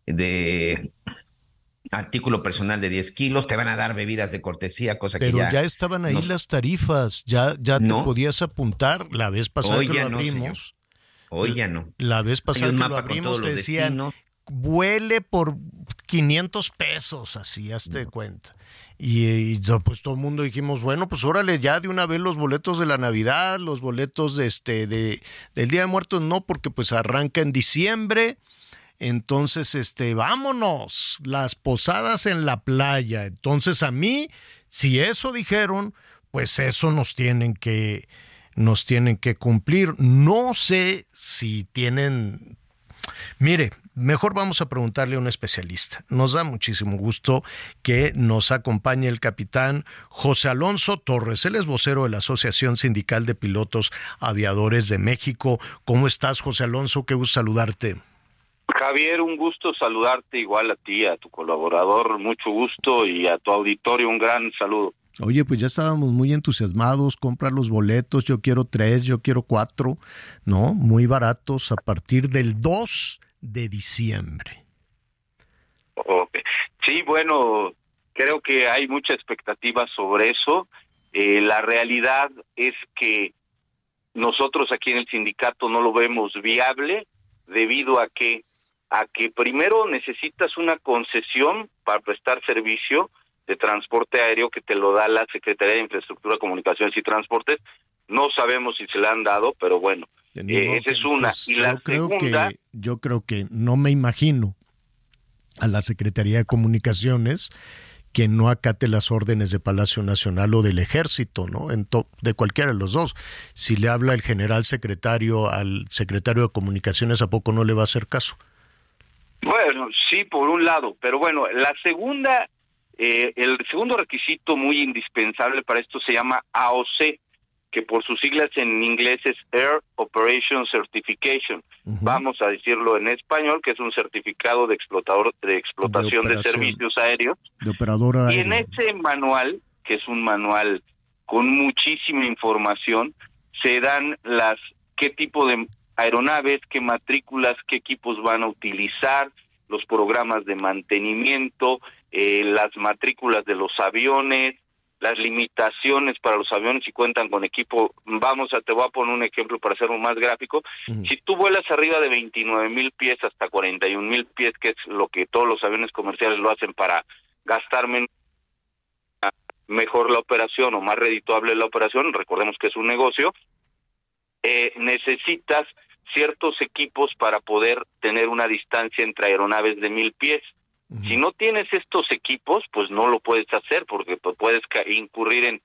E: de artículo personal de 10 kilos, te van a dar bebidas de cortesía, cosa
B: que
E: ya...
B: ya estaban ahí las tarifas, ya, ya te podías apuntar la vez pasada que lo abrimos.
E: Hoy ya no.
B: La vez pasada que lo abrimos te decían, vuele por 500 pesos, así, hazte cuenta. Y, pues todo el mundo dijimos, bueno, pues órale, ya de una vez los boletos de la Navidad, los boletos de este, de, del Día de Muertos, no, porque pues arranca en diciembre. Entonces, este, vámonos, las posadas en la playa. Entonces, a mí, si eso dijeron, pues eso nos tienen que, nos tienen que cumplir. No sé si tienen Mire, mejor vamos a preguntarle a un especialista. Nos da muchísimo gusto que nos acompañe el capitán José Alonso Torres. Él es vocero de la Asociación Sindical de Pilotos Aviadores de México. ¿Cómo estás, José Alonso? Qué gusto saludarte.
I: Javier, un gusto saludarte igual a ti, a tu colaborador, mucho gusto y a tu auditorio un gran saludo.
B: Oye, pues ya estábamos muy entusiasmados, compra los boletos, yo quiero tres, yo quiero cuatro, ¿no? Muy baratos a partir del 2 de diciembre.
I: Sí, bueno, creo que hay mucha expectativa sobre eso. Eh, la realidad es que nosotros aquí en el sindicato no lo vemos viable debido a que a que primero necesitas una concesión para prestar servicio de transporte aéreo que te lo da la Secretaría de Infraestructura, Comunicaciones y Transportes. No sabemos si se le han dado, pero bueno, eh, esa es una.
B: Pues, y la yo creo que yo creo que no me imagino a la Secretaría de Comunicaciones que no acate las órdenes de Palacio Nacional o del Ejército, ¿no? En de cualquiera de los dos. Si le habla el general secretario al secretario de Comunicaciones, ¿a poco no le va a hacer caso?
I: Bueno, sí, por un lado, pero bueno, la segunda, eh, el segundo requisito muy indispensable para esto se llama AOC, que por sus siglas en inglés es Air Operation Certification. Vamos a decirlo en español, que es un certificado de explotador de explotación de, servicios aéreos.
B: De operadora
I: Y en
B: aérea.
I: ese manual, que es un manual con muchísima información, se dan las qué tipo de aeronaves, qué matrículas, qué equipos van a utilizar, los programas de mantenimiento, eh, las matrículas de los aviones, las limitaciones para los aviones si cuentan con equipo. Vamos a, te voy a poner un ejemplo para hacerlo más gráfico. Si tú vuelas arriba de 29 mil pies hasta 41 mil pies, que es lo que todos los aviones comerciales lo hacen para gastar menos mejor la operación o más redituable la operación, recordemos que es un negocio, eh, necesitas ciertos equipos para poder tener una distancia entre aeronaves de mil pies. Si no tienes estos equipos, pues no lo puedes hacer porque puedes incurrir en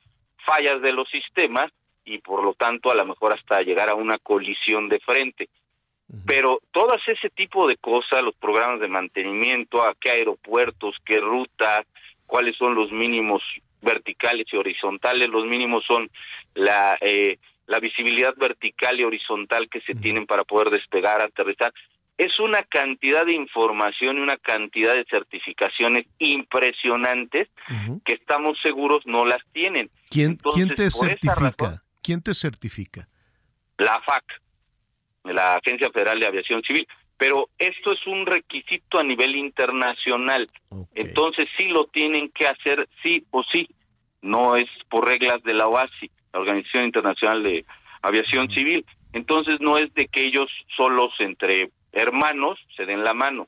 I: fallas de los sistemas y por lo tanto a lo mejor hasta llegar a una colisión de frente. Pero todas ese tipo de cosas, los programas de mantenimiento, a qué aeropuertos, qué rutas, cuáles son los mínimos verticales y horizontales, los mínimos son la eh, la visibilidad vertical y horizontal que se tienen para poder despegar, aterrizar. Es una cantidad de información y una cantidad de certificaciones impresionantes que estamos seguros no las tienen.
B: ¿Quién, ¿quién
I: Entonces,
B: te certifica?
I: razón,
B: ¿Quién te certifica?
I: la FAC, la Agencia Federal de Aviación Civil. Pero esto es un requisito a nivel internacional. Entonces sí lo tienen que hacer sí o sí. No es por reglas de la OASI, la Organización Internacional de Aviación Civil. Entonces no es de que ellos solos entre hermanos se den la mano.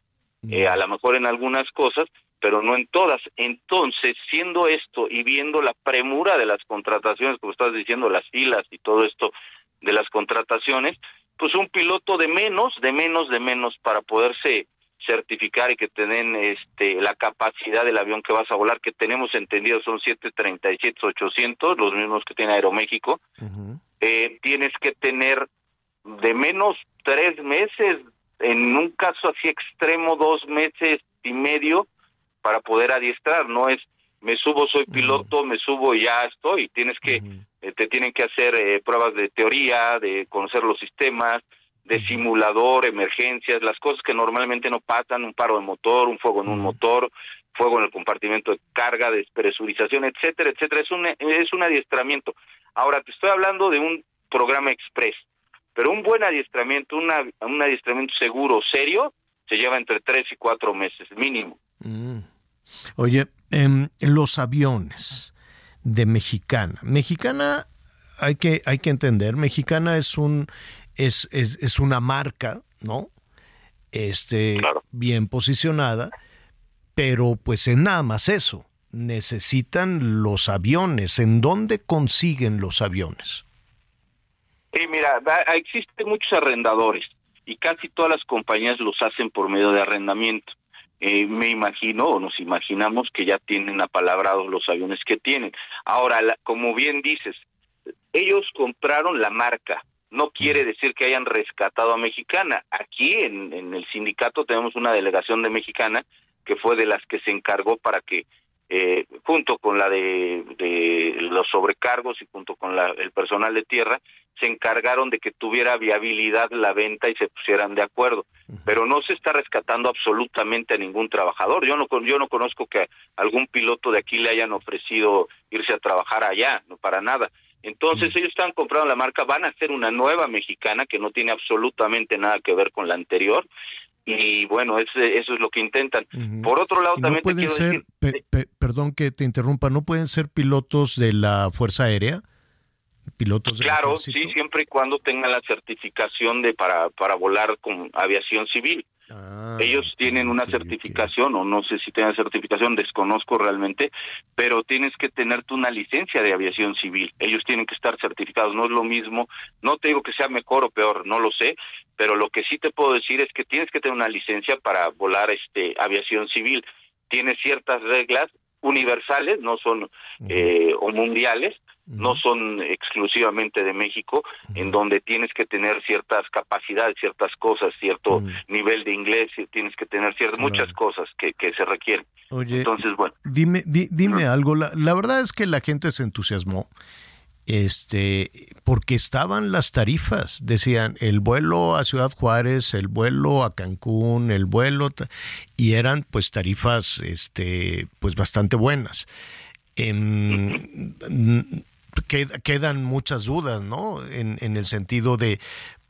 I: Eh, a lo mejor en algunas cosas, pero no en todas. Entonces, siendo esto y viendo la premura de las contrataciones, como estás diciendo, las filas y todo esto de las contrataciones, pues un piloto de menos, de menos, de menos para poderse certificar y que tengan este la capacidad del avión que vas a volar, que tenemos entendido son 737, 800, los mismos que tiene Aeroméxico, eh, tienes que tener de menos tres meses, en un caso así extremo, dos meses y medio para poder adiestrar, no es me subo, soy piloto, me subo y ya estoy, tienes que, eh, te tienen que hacer eh, pruebas de teoría, de conocer los sistemas, de simulador, emergencias, las cosas que normalmente no pasan, un paro de motor, un fuego en un motor, fuego en el compartimento de carga, despresurización, etcétera, etcétera, es un, es un adiestramiento. Ahora, te estoy hablando de un programa express, pero un buen adiestramiento, una, un adiestramiento seguro, serio, se lleva entre tres y cuatro meses, mínimo.
B: Mm. Oye, em, los aviones de Mexicana. Mexicana, hay que, hay que entender, Mexicana es un es, es, es una marca, ¿no? Este, bien posicionada, pero pues es nada más eso. Necesitan los aviones. ¿En dónde consiguen los aviones?
I: Sí, mira, existen muchos arrendadores y casi todas las compañías los hacen por medio de arrendamiento. Eh, me imagino o nos imaginamos que ya tienen apalabrados los aviones que tienen. Ahora, la- como bien dices, ellos compraron la marca. No quiere decir que hayan rescatado a Mexicana. Aquí en, en el sindicato tenemos una delegación de Mexicana que fue de las que se encargó para que eh, junto con la de, de los sobrecargos y junto con la- el personal de tierra, se encargaron de que tuviera viabilidad la venta y se pusieran de acuerdo. Pero no se está rescatando absolutamente a ningún trabajador. Yo no, yo no conozco que algún piloto de aquí le hayan ofrecido irse a trabajar allá, no para nada. Entonces ellos están comprando la marca, van a hacer una nueva mexicana que no tiene absolutamente nada que ver con la anterior. Y bueno, ese- eso es lo que intentan. Por otro lado,
B: no
I: también te
B: pueden
I: quiero
B: ser,
I: decir,
B: pe- pe- perdón que te interrumpa, ¿no pueden ser pilotos de la Fuerza Aérea? Pilotos del
I: Claro, sí, siempre y cuando tengan la certificación de para para volar con aviación civil.
B: Ah,
I: Ellos tienen una certificación o no sé si tienen certificación, desconozco realmente, pero tienes que tener tú una licencia de aviación civil. Ellos tienen que estar certificados, no es lo mismo. No te digo que sea mejor o peor, no lo sé, pero lo que sí te puedo decir es que tienes que tener una licencia para volar este aviación civil. Tiene ciertas reglas universales, no son eh, o mundiales, no son exclusivamente de México, en donde tienes que tener ciertas capacidades, ciertas cosas, cierto nivel de inglés, tienes que tener ciertas, muchas cosas que, que se requieren.
B: Oye,
I: Entonces, bueno.
B: Dime, di- dime algo. La, la verdad es que la gente se entusiasmó. Este, porque estaban las tarifas, decían el vuelo a Ciudad Juárez, el vuelo a Cancún, el vuelo, y eran pues tarifas, este, pues bastante buenas. Em, quedan muchas dudas, ¿no? En, en el sentido de,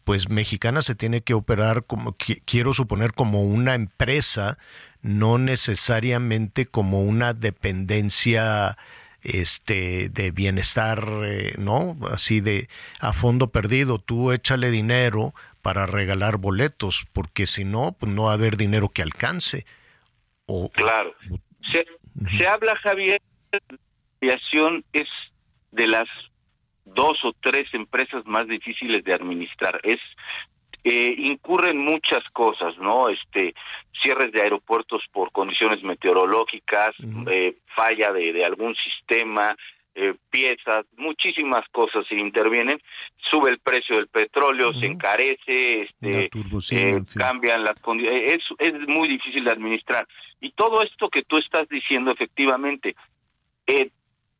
B: pues Mexicana se tiene que operar como, qui- quiero suponer, como una empresa, no necesariamente como una dependencia este de bienestar, eh, ¿no? Así de a fondo perdido, tú échale dinero para regalar boletos, porque si no, pues no va a haber dinero que alcance. O,
I: Claro. Se, se habla, Javier, la aviación es de las dos o tres empresas más difíciles de administrar. Es eh, incurren muchas cosas, ¿no? Este cierres de aeropuertos por condiciones meteorológicas, eh, falla de, de algún sistema, eh, piezas, muchísimas cosas se intervienen. Sube el precio del petróleo, se encarece, este, eh,
B: en fin.
I: cambian las condiciones. Es, es muy difícil de administrar. Y todo esto que tú estás diciendo, efectivamente, eh,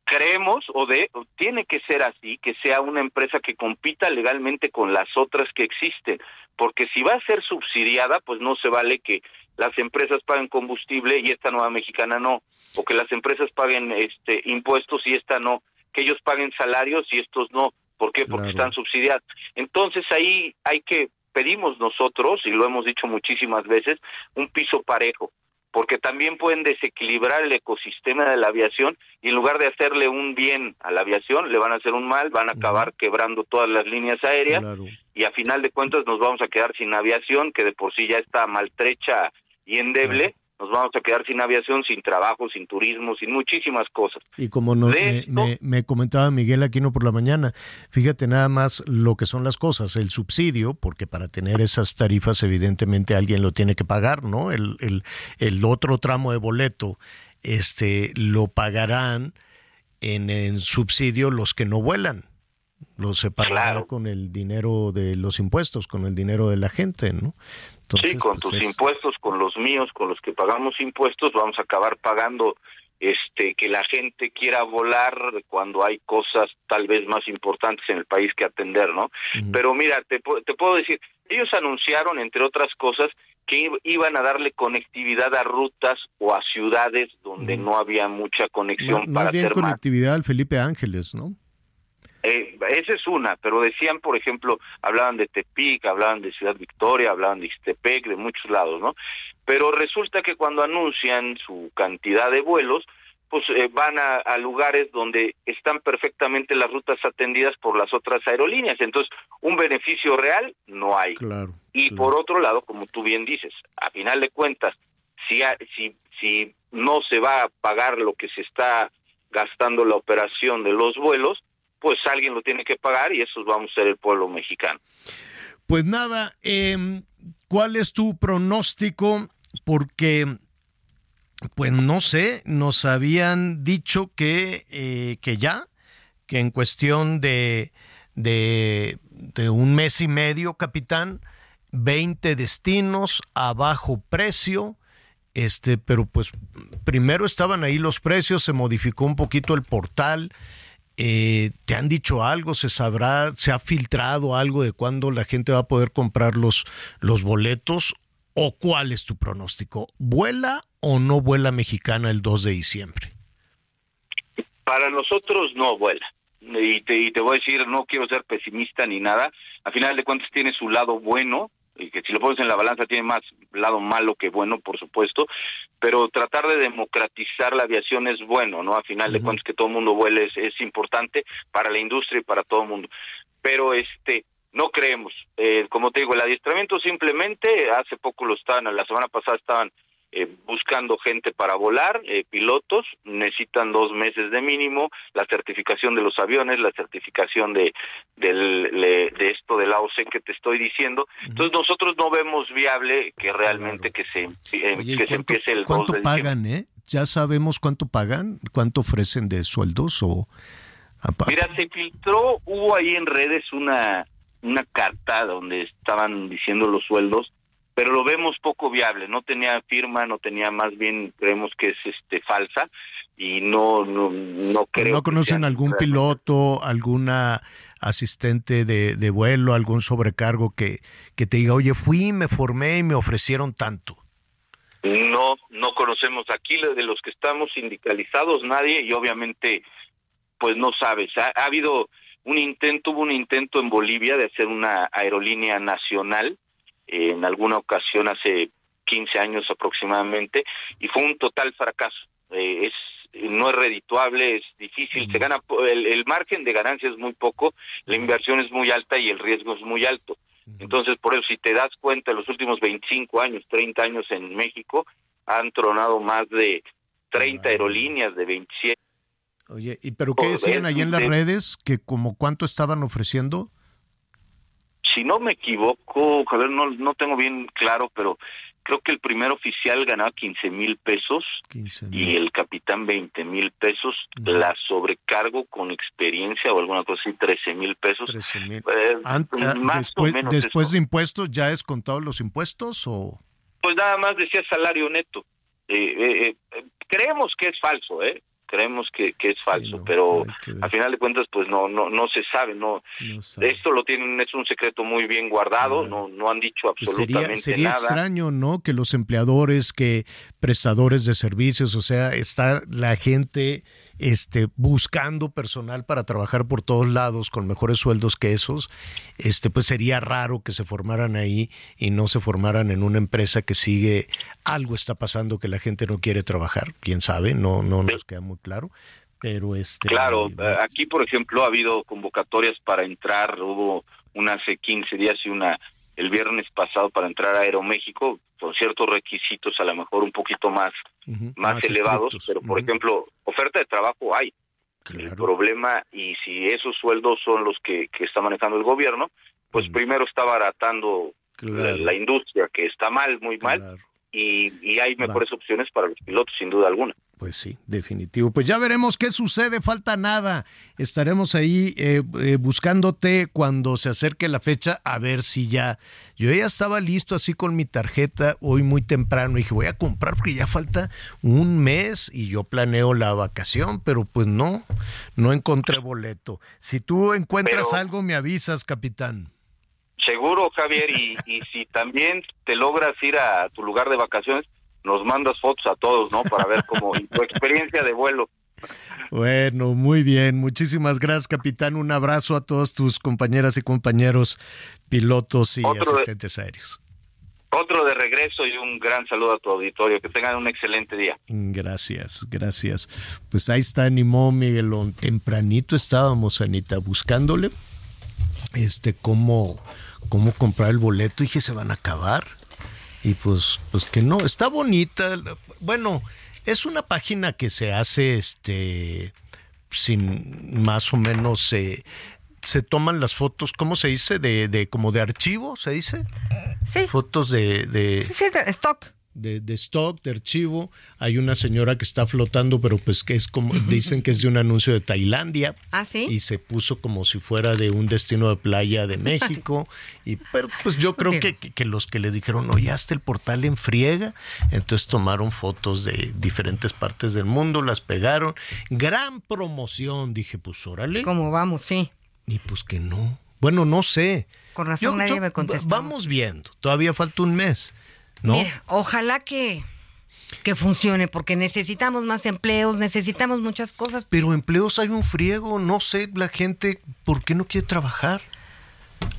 I: creemos o de o tiene que ser así que sea una empresa que compita legalmente con las otras que existen porque si va a ser subsidiada pues no se vale que las empresas paguen combustible y esta nueva mexicana no o que las empresas paguen este impuestos y esta no que ellos paguen salarios y estos no ¿por qué? porque
J: Claro.
I: están subsidiadas entonces ahí hay que pedimos nosotros y lo hemos dicho muchísimas veces un piso parejo porque también pueden desequilibrar el ecosistema de la aviación y en lugar de hacerle un bien a la aviación, le van a hacer un mal, van a acabar quebrando todas las líneas aéreas y a final de cuentas nos vamos a quedar sin aviación, que de por sí ya está maltrecha y endeble, nos vamos a quedar sin aviación, sin trabajo, sin turismo, sin muchísimas cosas.
B: Y como no,
I: De
B: me,
I: esto-
B: me- me comentaba Miguel Aquino por la mañana, fíjate nada más lo que son las cosas, el subsidio, porque para tener esas tarifas evidentemente alguien lo tiene que pagar, ¿no? El, el, el otro tramo de boleto este, lo pagarán en, en subsidio los que no vuelan. Lo se pagará con el dinero de los impuestos, con el dinero de la gente, ¿no? Entonces,
I: sí, con
B: pues,
I: tus
B: es-
I: impuestos, con los míos, con los que pagamos impuestos, vamos a acabar pagando este que la gente quiera volar cuando hay cosas tal vez más importantes en el país que atender, ¿no? Pero mira, te, te puedo decir, ellos anunciaron, entre otras cosas, que iban a darle conectividad a rutas o a ciudades donde no había mucha conexión
B: más,
I: para
B: más bien
I: hacer más.
B: conectividad al Felipe Ángeles, ¿no?
I: Eh, esa es una, pero decían, por ejemplo, hablaban de Tepic, hablaban de Ciudad Victoria, hablaban de Ixtepec, de muchos lados, ¿no? Pero resulta que cuando anuncian su cantidad de vuelos, pues eh, van a, a lugares donde están perfectamente las rutas atendidas por las otras aerolíneas. Entonces, un beneficio real no hay.
B: Claro.
I: Y por otro lado, como tú bien dices, a final de cuentas, si, si, si no se va a pagar lo que se está gastando la operación de los vuelos, pues alguien lo tiene que pagar y esos vamos a ser el pueblo mexicano.
B: Pues nada, em, ¿cuál es tu pronóstico? Porque, pues no sé, nos habían dicho que, eh, que ya, que en cuestión de, de, de un mes y medio, capitán, 20 destinos a bajo precio. Este, pero pues primero estaban ahí los precios, se modificó un poquito el portal. Eh, ¿Te han dicho algo? ¿Se sabrá? ¿Se ha filtrado algo de cuándo la gente va a poder comprar los, los boletos? ¿O cuál es tu pronóstico? ¿Vuela o no vuela mexicana el 2 de diciembre?
I: Para nosotros no vuela. Y te, y te voy a decir, no quiero ser pesimista ni nada. A final de cuentas tiene su lado bueno, que si lo pones en la balanza tiene más lado malo que bueno, por supuesto, pero tratar de democratizar la aviación es bueno, ¿no? A final de cuentas que todo el mundo vuele es, es importante para la industria y para todo el mundo. Pero este no creemos, eh, como te digo, el adiestramiento simplemente, hace poco lo estaban, la semana pasada estaban eh, buscando gente para volar, eh, pilotos, necesitan dos meses de mínimo, la certificación de los aviones, la certificación de, del, le- de esto del AOC que te estoy diciendo. Entonces nosotros no vemos viable que realmente que se, eh,
B: Oye, ¿y
I: que se empiece el 2
B: cuánto
I: de
B: pagan, eh? ¿Ya sabemos cuánto pagan? ¿Cuánto ofrecen de sueldos o
I: Mira, se filtró, hubo ahí en redes una, una carta donde estaban diciendo los sueldos, pero lo vemos poco viable, no tenía firma, no tenía más bien, creemos que es este falsa y no no no creo
B: ¿No conocen algún piloto, alguna asistente de, de, vuelo, algún sobrecargo que, que te diga, oye, fui, me formé y me ofrecieron tanto?
I: No, no conocemos aquí de los que estamos sindicalizados nadie y obviamente pues no sabes. Ha, ha habido un intento, hubo un intento en Bolivia de hacer una aerolínea nacional eh, en alguna ocasión hace 15 años aproximadamente y fue un total fracaso. Eh, es no es redituable, es difícil, se gana el, el, margen de ganancia es muy poco, la inversión es muy alta y el riesgo es muy alto. Entonces, por eso, si te das cuenta, en los últimos 25 años, 30 años en México, han tronado más de 30 aerolíneas, de 27.
B: Oye, ¿y pero qué decían ahí en las redes? ¿Que como cuánto estaban ofreciendo?
I: Si no me equivoco, Javier, no, no tengo bien claro, pero creo que el primer oficial ganaba 15 mil pesos
B: 15
I: y el capitán 20 mil pesos, la sobrecargo con experiencia o alguna cosa así, 13 mil pesos.
B: 13 mil.
I: Eh,
B: ah,
I: más
B: después,
I: o menos
B: después de impuestos, ¿ya es contado los impuestos o...?
I: Pues nada más decía salario neto. Eh, eh, eh, creemos que es falso, ¿eh? Creemos que, que es falso, pero a final de cuentas, pues no, no, no se sabe, no. Esto lo tienen, es un secreto muy bien guardado, no, no han dicho
B: Pues
I: absolutamente
B: sería sería
I: nada.
B: extraño, ¿no? Que los empleadores, que prestadores de servicios, o sea, está la gente este buscando personal para trabajar por todos lados con mejores sueldos que esos, este pues sería raro que se formaran ahí y no se formaran en una empresa que sigue algo está pasando que la gente no quiere trabajar, quién sabe, no no nos queda muy claro, pero este
I: Claro, eh, aquí por ejemplo ha habido convocatorias para entrar, hubo una hace 15 días y una el viernes pasado para entrar a Aeroméxico con ciertos requisitos a lo mejor un poquito más más, elevados,
B: estrictos.
I: pero por ejemplo, oferta de trabajo hay. El problema, y si esos sueldos son los que, que está manejando el gobierno, pues primero está baratando la, la industria, que está mal, muy mal, y, y hay mejores opciones para los pilotos, sin duda alguna.
B: Pues sí, definitivo. Pues ya veremos qué sucede, falta nada. Estaremos ahí eh, eh, buscándote cuando se acerque la fecha a ver si ya... Yo ya estaba listo así con mi tarjeta hoy muy temprano y dije voy a comprar porque ya falta un mes y yo planeo la vacación, pero pues no, no encontré boleto. Si tú encuentras
I: Pero-
B: algo me avisas, capitán.
I: Seguro, Javier, y, y si también te logras ir a tu lugar de vacaciones, nos mandas fotos a todos, ¿no? Para ver cómo y tu experiencia de vuelo.
B: Bueno, muy bien. Muchísimas gracias, capitán. Un abrazo a todos tus compañeras y compañeros pilotos y
I: Otro de-
B: asistentes aéreos.
I: Otro de regreso y un gran saludo a tu auditorio. Que tengan un excelente día.
B: Gracias, gracias. Pues ahí está, animó Miguelón. Tempranito estábamos, Anita, buscándole este cómo, cómo comprar el boleto. Dije, se van a acabar. Y pues, pues que no, está bonita. Bueno, es una página que se hace este sin más o menos eh, se toman las fotos, ¿cómo se dice? De, de como de archivo, ¿se dice?
J: Sí.
B: Fotos de, de,
J: Sí, sí, de stock.
B: De, de stock, de archivo. Hay una señora que está flotando, pero pues que es como, dicen que es de un anuncio de Tailandia.
J: Ah, sí.
B: Y se puso como si fuera de un destino de playa de México. y pero pues yo creo que, que, los que le dijeron, oye, hasta el portal en friega. Entonces tomaron fotos de diferentes partes del mundo, las pegaron. Gran promoción, dije, pues órale.
J: ¿Cómo vamos? Sí.
B: Y pues que no. Bueno, no sé.
J: Con razón nadie me contestó.
B: Vamos viendo. Todavía falta un mes. ¿No?
J: Mira, ojalá que, que funcione, porque necesitamos más empleos, necesitamos muchas cosas.
B: Pero empleos hay un friego, no sé, la gente, ¿por qué no quiere trabajar?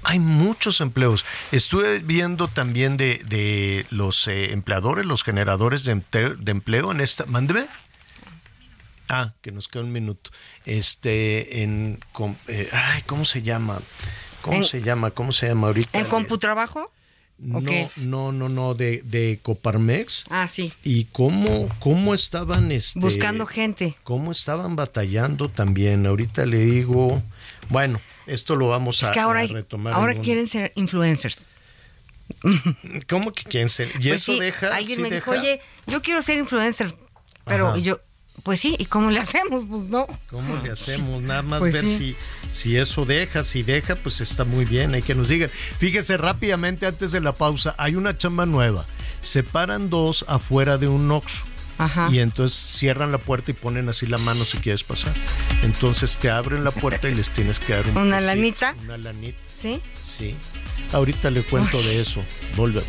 B: Hay muchos empleos. Estuve viendo también de, de los eh, empleadores, los generadores de, de empleo en esta. Mándeme. Ah, que nos queda un minuto. Este, en. com- eh, ay, ¿cómo se llama? ¿Cómo
J: En-
B: se llama? ¿Cómo se llama ahorita?
J: ¿En CompuTrabajo?
B: No, no, no, no, de, de Coparmex.
J: Ah, sí.
B: Y cómo, cómo estaban este,
J: Buscando gente.
B: cómo estaban batallando también. Ahorita le digo, bueno, esto lo vamos a,
J: Es que ahora,
B: a
J: hay-
B: retomar.
J: ahora
B: un-
J: quieren ser influencers.
B: ¿Cómo que quieren ser? Y
J: Pues
B: eso
J: sí,
B: deja.
J: Alguien
B: sí
J: me dijo, oye, yo quiero ser influencer. Pero
B: Ajá.
J: yo, Pues sí, ¿y cómo le hacemos? Pues no.
B: ¿Cómo le hacemos? Nada más
J: Pues
B: ver
J: sí.
B: si, si eso deja. Si deja, pues está muy bien. Hay que nos digan. Fíjese rápidamente antes de la pausa. Hay una chamba nueva. Separan dos afuera de un Oxxo.
J: Ajá.
B: Y entonces cierran la puerta y ponen así la mano si quieres pasar. Entonces te abren la puerta y les tienes que dar un
J: ¿Una lanita?
B: Una lanita.
J: ¿Sí?
B: Sí. Ahorita le cuento de eso. Volvemos.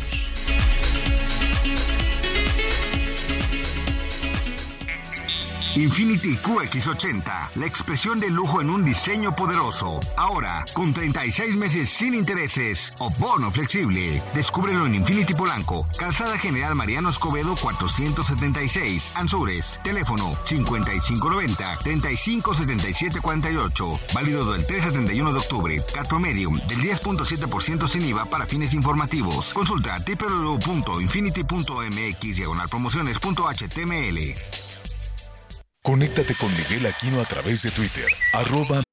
K: Infinity QX80, la expresión de lujo en un diseño poderoso. Ahora, con 36 meses sin intereses o bono flexible. Descúbrelo en Infinity Polanco, Calzada General Mariano Escobedo 476, Anzures. Teléfono 5590-357748. Válido del 3 al 31 de octubre. Cat promedio del 10.7% sin IVA para fines informativos. Consulta www.infinity.mx diagonal promociones.html.
C: Conéctate con Miguel Aquino a través de Twitter, arroba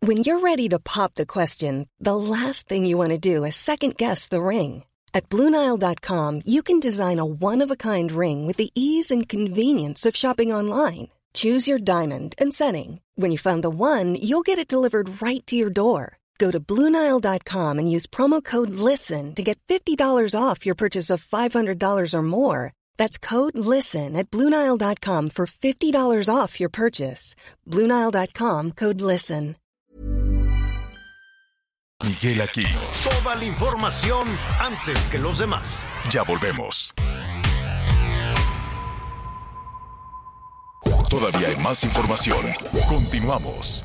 L: When you're ready to pop the question, the last thing you want to do is second guess the ring. At Bluenile.com, you can design a one of a kind ring with the ease and convenience of shopping online. Choose your diamond and setting. When you find the one, you'll get it delivered right to your door. Go to Bluenile.com and use promo code LISTEN to get $50 off your purchase of $500 or more. That's code LISTEN at Bluenile.com for $50 off your purchase. Bluenile.com code LISTEN.
C: Miguel Aquino.
B: Toda la información antes que los demás.
C: Ya volvemos. Todavía hay más información. Continuamos.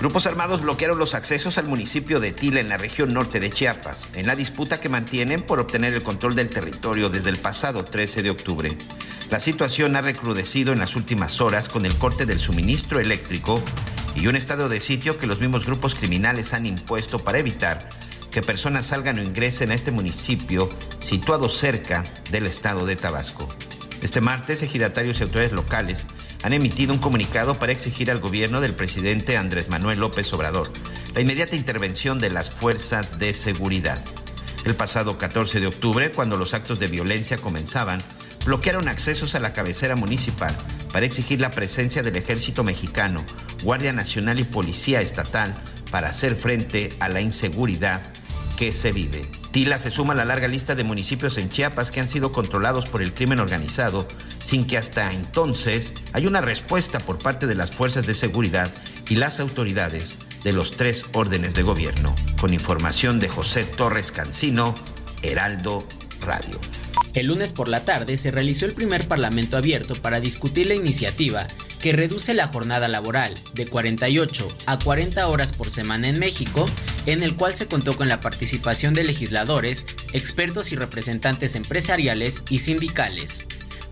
E: Grupos armados bloquearon los accesos al municipio de Tila en la región norte de Chiapas, en la disputa que mantienen por obtener el control del territorio desde el pasado 13 de octubre. La situación ha recrudecido en las últimas horas con el corte del suministro eléctrico y un estado de sitio que los mismos grupos criminales han impuesto para evitar que personas salgan o ingresen a este municipio situado cerca del estado de Tabasco. Este martes, ejidatarios y autoridades locales han emitido un comunicado para exigir al gobierno del presidente Andrés Manuel López Obrador la inmediata intervención de las fuerzas de seguridad. El pasado 14 de octubre, cuando los actos de violencia comenzaban, bloquearon accesos a la cabecera municipal para exigir la presencia del ejército mexicano, Guardia Nacional y Policía Estatal para hacer frente a la inseguridad se vive. Tila se suma a la larga lista de municipios en Chiapas que han sido controlados por el crimen organizado sin que hasta entonces haya una respuesta por parte de las fuerzas de seguridad y las autoridades de los tres órdenes de gobierno. Con información de José Torres Cancino, Heraldo Radio.
M: El lunes por la tarde se realizó el primer Parlamento abierto para discutir la iniciativa que reduce la jornada laboral de 48 a 40 horas por semana en México, en el cual se contó con la participación de legisladores, expertos y representantes empresariales y sindicales.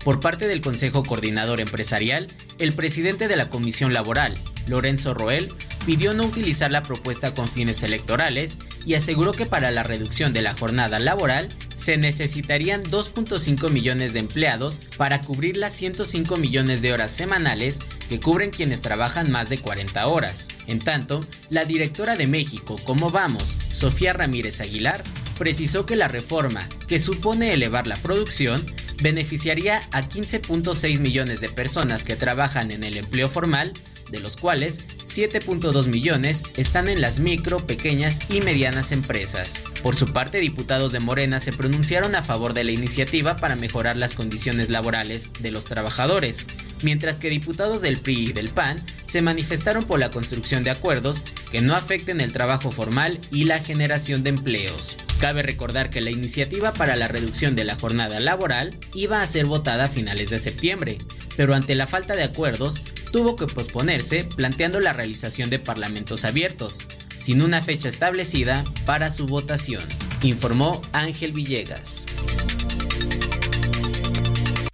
M: Por parte del Consejo Coordinador Empresarial, el presidente de la Comisión Laboral, Lorenzo Roel, pidió no utilizar la propuesta con fines electorales y aseguró que para la reducción de la jornada laboral se necesitarían 2.5 millones de empleados para cubrir las 105 millones de horas semanales que cubren quienes trabajan más de 40 horas. En tanto, la directora de México, Como Vamos, Sofía Ramírez Aguilar, precisó que la reforma, que supone elevar la producción, beneficiaría a 15.6 millones de personas que trabajan en el empleo formal, de los cuales 7.2 millones están en las micro, pequeñas y medianas empresas. Por su parte, diputados de Morena se pronunciaron a favor de la iniciativa para mejorar las condiciones laborales de los trabajadores, mientras que diputados del PRI y del PAN se manifestaron por la construcción de acuerdos que no afecten el trabajo formal y la generación de empleos. Cabe recordar que la iniciativa para la reducción de la jornada laboral iba a ser votada a finales de septiembre, pero ante la falta de acuerdos tuvo que posponerse planteando la realización de parlamentos abiertos, sin una fecha establecida para su votación, informó Ángel Villegas.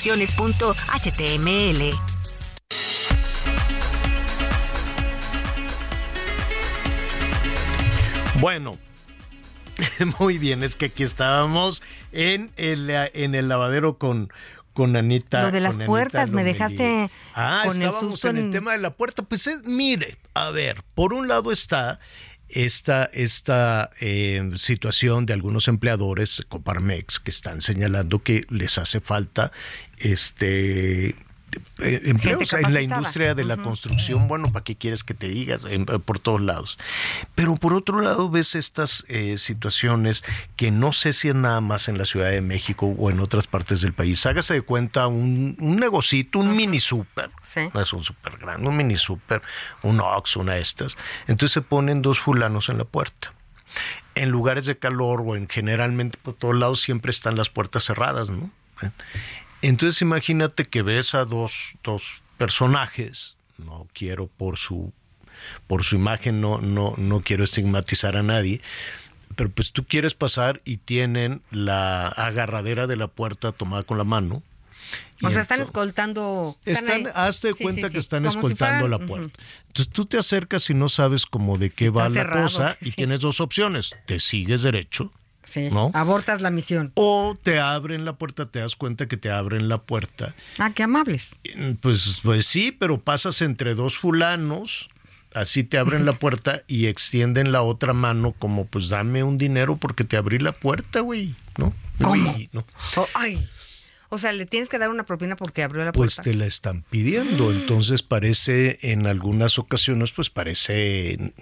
G: promociones.html.
B: Bueno, muy bien, es que aquí estábamos en el, en el lavadero con, con Anita.
J: Lo de las
B: Anita
J: puertas, me
B: Lomelí.
J: dejaste
B: Ah,
J: con
B: estábamos en el tema de la puerta. Pues eh, mire, a ver, por un lado está esta, esta eh, situación de algunos empleadores Coparmex que están señalando que les hace falta este empleos en la industria de la construcción, bueno, ¿para qué quieres que te digas? En- por todos lados. Pero por otro lado ves estas eh, situaciones que no sé si es nada más en la Ciudad de México o en otras partes del país. Hágase de cuenta un, un negocito, un mini super. No es un super grande, un mini super, un Ox, una de estas. Entonces se ponen dos fulanos en la puerta. En lugares de calor o en generalmente por todos lados siempre están las puertas cerradas, ¿no? Entonces imagínate que ves a dos, dos personajes, no quiero por su, por su imagen, no, no, no quiero estigmatizar a nadie, pero pues tú quieres pasar y tienen la agarradera de la puerta tomada con la mano. y
J: O sea, están escoltando.
B: están, hazte
J: Sí,
B: cuenta
J: sí,
B: que están
J: Como si
B: escoltando
J: fueran-
B: la puerta. Entonces tú te acercas y no sabes cómo de qué va la
J: cerrado,
B: cosa y tienes dos opciones. Te sigues derecho.
J: Sí,
B: ¿no?
J: Abortas la misión.
B: O te abren la puerta, te das cuenta que te abren la puerta.
J: Ah, qué amables.
B: Pues, pues sí, pero pasas entre dos fulanos, así te abren la puerta y extienden la otra mano como pues dame un dinero porque te abrí la puerta, güey, ¿no?
J: ¿Cómo?
B: ¿no?
J: Oh, ay. O sea, le tienes que dar una propina porque abrió la
B: Pues
J: puerta.
B: te la están pidiendo, entonces parece en algunas ocasiones pues parece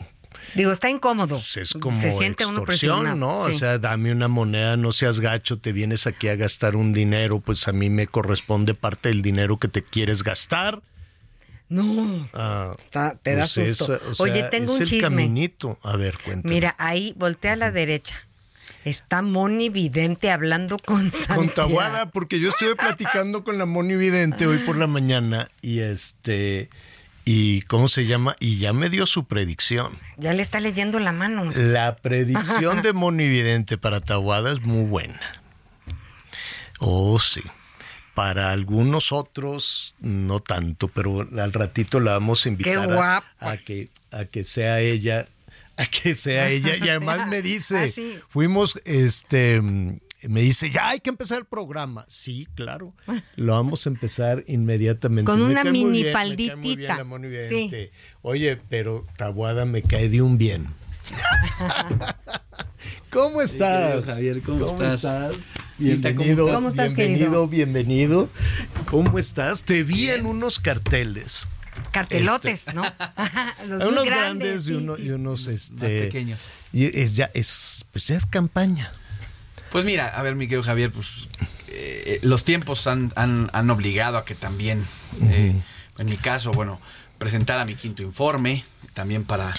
J: Digo, está incómodo.
B: es como
J: Se siente uno
B: extorsión,
J: presionado.
B: ¿no?
J: Sí.
B: O sea, dame una moneda, no seas gacho, te vienes aquí a gastar un dinero, pues a mí me corresponde parte del dinero que te quieres gastar.
J: No.
B: Ah,
J: Está- te da
B: pues
J: susto.
B: es, o sea,
J: Oye, tengo
B: es
J: un
B: el
J: chisme.
B: caminito. A ver, cuéntame.
J: Mira, ahí voltea a la derecha. Está Moni Vidente hablando con
B: con
J: Santiago.
B: Tabuada, porque yo estuve platicando con la Moni Vidente hoy por la mañana y este y cómo se llama y ya me dio su predicción.
J: Ya le está leyendo la mano.
B: La predicción de Moni Vidente para Tabuada es muy buena. Oh, sí. Para algunos otros, no tanto, pero al ratito la vamos a invitar
J: Qué
B: a- a, que, a que sea ella, a que sea ella. Y además me dice,
J: Ah, sí.
B: fuimos, este, me dice, ya hay que empezar el programa. Sí, claro, lo vamos a empezar inmediatamente.
J: Con
B: Me
J: una mini
B: bien, me cae muy bien
J: falditita.
B: la Moni Vidente. Oye, pero Tabuada me cae de un bien. ¿Cómo estás?
N: Javier, ¿cómo estás? Tita, ¿cómo
B: Bienvenido,
N: estás? ¿Cómo estás,
B: bienvenido, bienvenido. ¿Cómo estás? Te vi en unos carteles.
J: Cartelotes,
B: Este,
J: ¿no? Los
B: Hay
J: muy
B: unos grandes, y,
J: sí,
B: uno-
J: sí.
B: y unos este
N: pequeños.
B: Y es ya es pues ya es campaña.
N: Pues mira, a ver, mi querido Javier, pues eh, los tiempos han, han, han obligado a que también, eh, en mi caso, bueno, presentara mi quinto informe, también para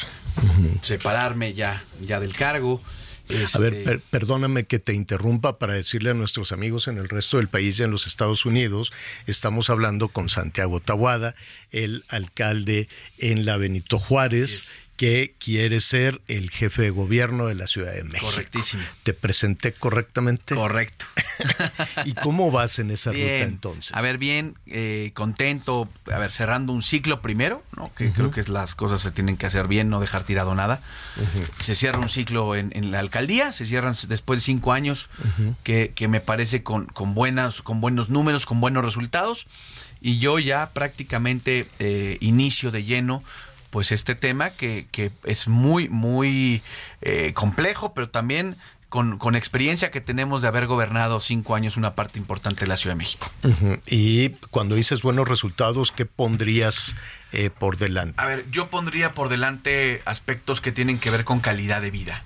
N: separarme ya, ya del cargo.
B: A ver,
N: Este,
B: per- perdóname que te interrumpa para decirle a nuestros amigos en el resto del país y en los Estados Unidos, estamos hablando con Santiago Tahuada, el alcalde en la Benito Juárez, que quiere ser el jefe de gobierno de la Ciudad de México.
N: Correctísimo.
B: ¿Te presenté correctamente?
N: Correcto.
B: ¿Y cómo vas en esa ruta entonces?
N: A ver, bien, eh, contento, a ver, cerrando un ciclo primero, ¿no? Que creo que es las cosas se tienen que hacer bien, no dejar tirado nada. Se cierra un ciclo en, en la alcaldía, se cierran después de cinco años, que, que me parece con, con, buenas, con buenos números, con buenos resultados. Y yo ya prácticamente eh, inicio de lleno pues este tema que, que es muy, muy eh, complejo, pero también con, con experiencia que tenemos de haber gobernado cinco años una parte importante de la Ciudad de México.
B: Y cuando dices buenos resultados, ¿qué pondrías eh, por delante?
N: A ver, yo pondría por delante aspectos que tienen que ver con calidad de vida.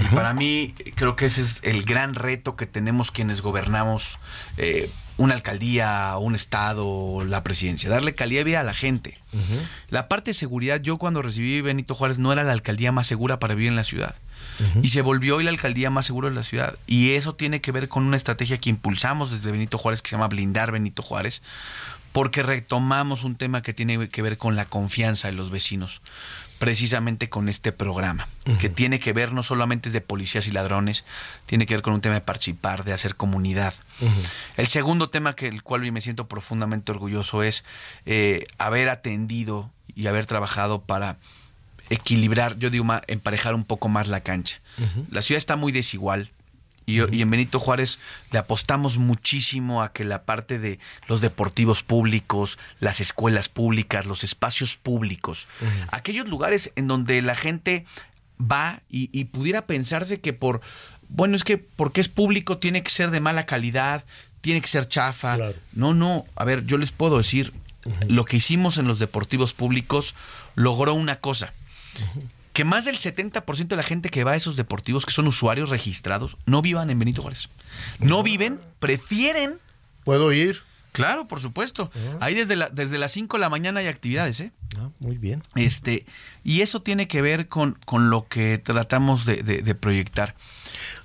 N: Y para mí creo que ese es el gran reto que tenemos quienes gobernamos eh, una alcaldía, un estado, la presidencia, darle calidad de vida a la gente. La parte de seguridad, yo cuando recibí Benito Juárez no era la alcaldía más segura para vivir en la ciudad. Y se volvió hoy la alcaldía más segura de la ciudad. Y eso tiene que ver con una estrategia que impulsamos desde Benito Juárez que se llama Blindar Benito Juárez, porque retomamos un tema que tiene que ver con la confianza de los vecinos precisamente con este programa, que tiene que ver no solamente de policías y ladrones, tiene que ver con un tema de participar, de hacer comunidad. El segundo tema que el cual me siento profundamente orgulloso es eh, haber atendido y haber trabajado para equilibrar, yo digo, emparejar un poco más la cancha. La ciudad está muy desigual, y, y, en Benito Juárez le apostamos muchísimo a que la parte de los deportivos públicos, las escuelas públicas, los espacios públicos, aquellos lugares en donde la gente va y, pudiera pensarse que por, bueno, es que porque es público tiene que ser de mala calidad, tiene que ser chafa. No, no, a ver, yo les puedo decir, lo que hicimos en los deportivos públicos logró una cosa que más del 70% de la gente que va a esos deportivos, que son usuarios registrados, no vivan en Benito Juárez. No viven, prefieren.
B: ¿Puedo ir?
N: Claro, por supuesto. Ahí desde, la, desde las 5 de la mañana hay actividades, ¿eh?
B: Ah, muy bien.
N: Este, y eso tiene que ver con, con lo que tratamos de, proyectar.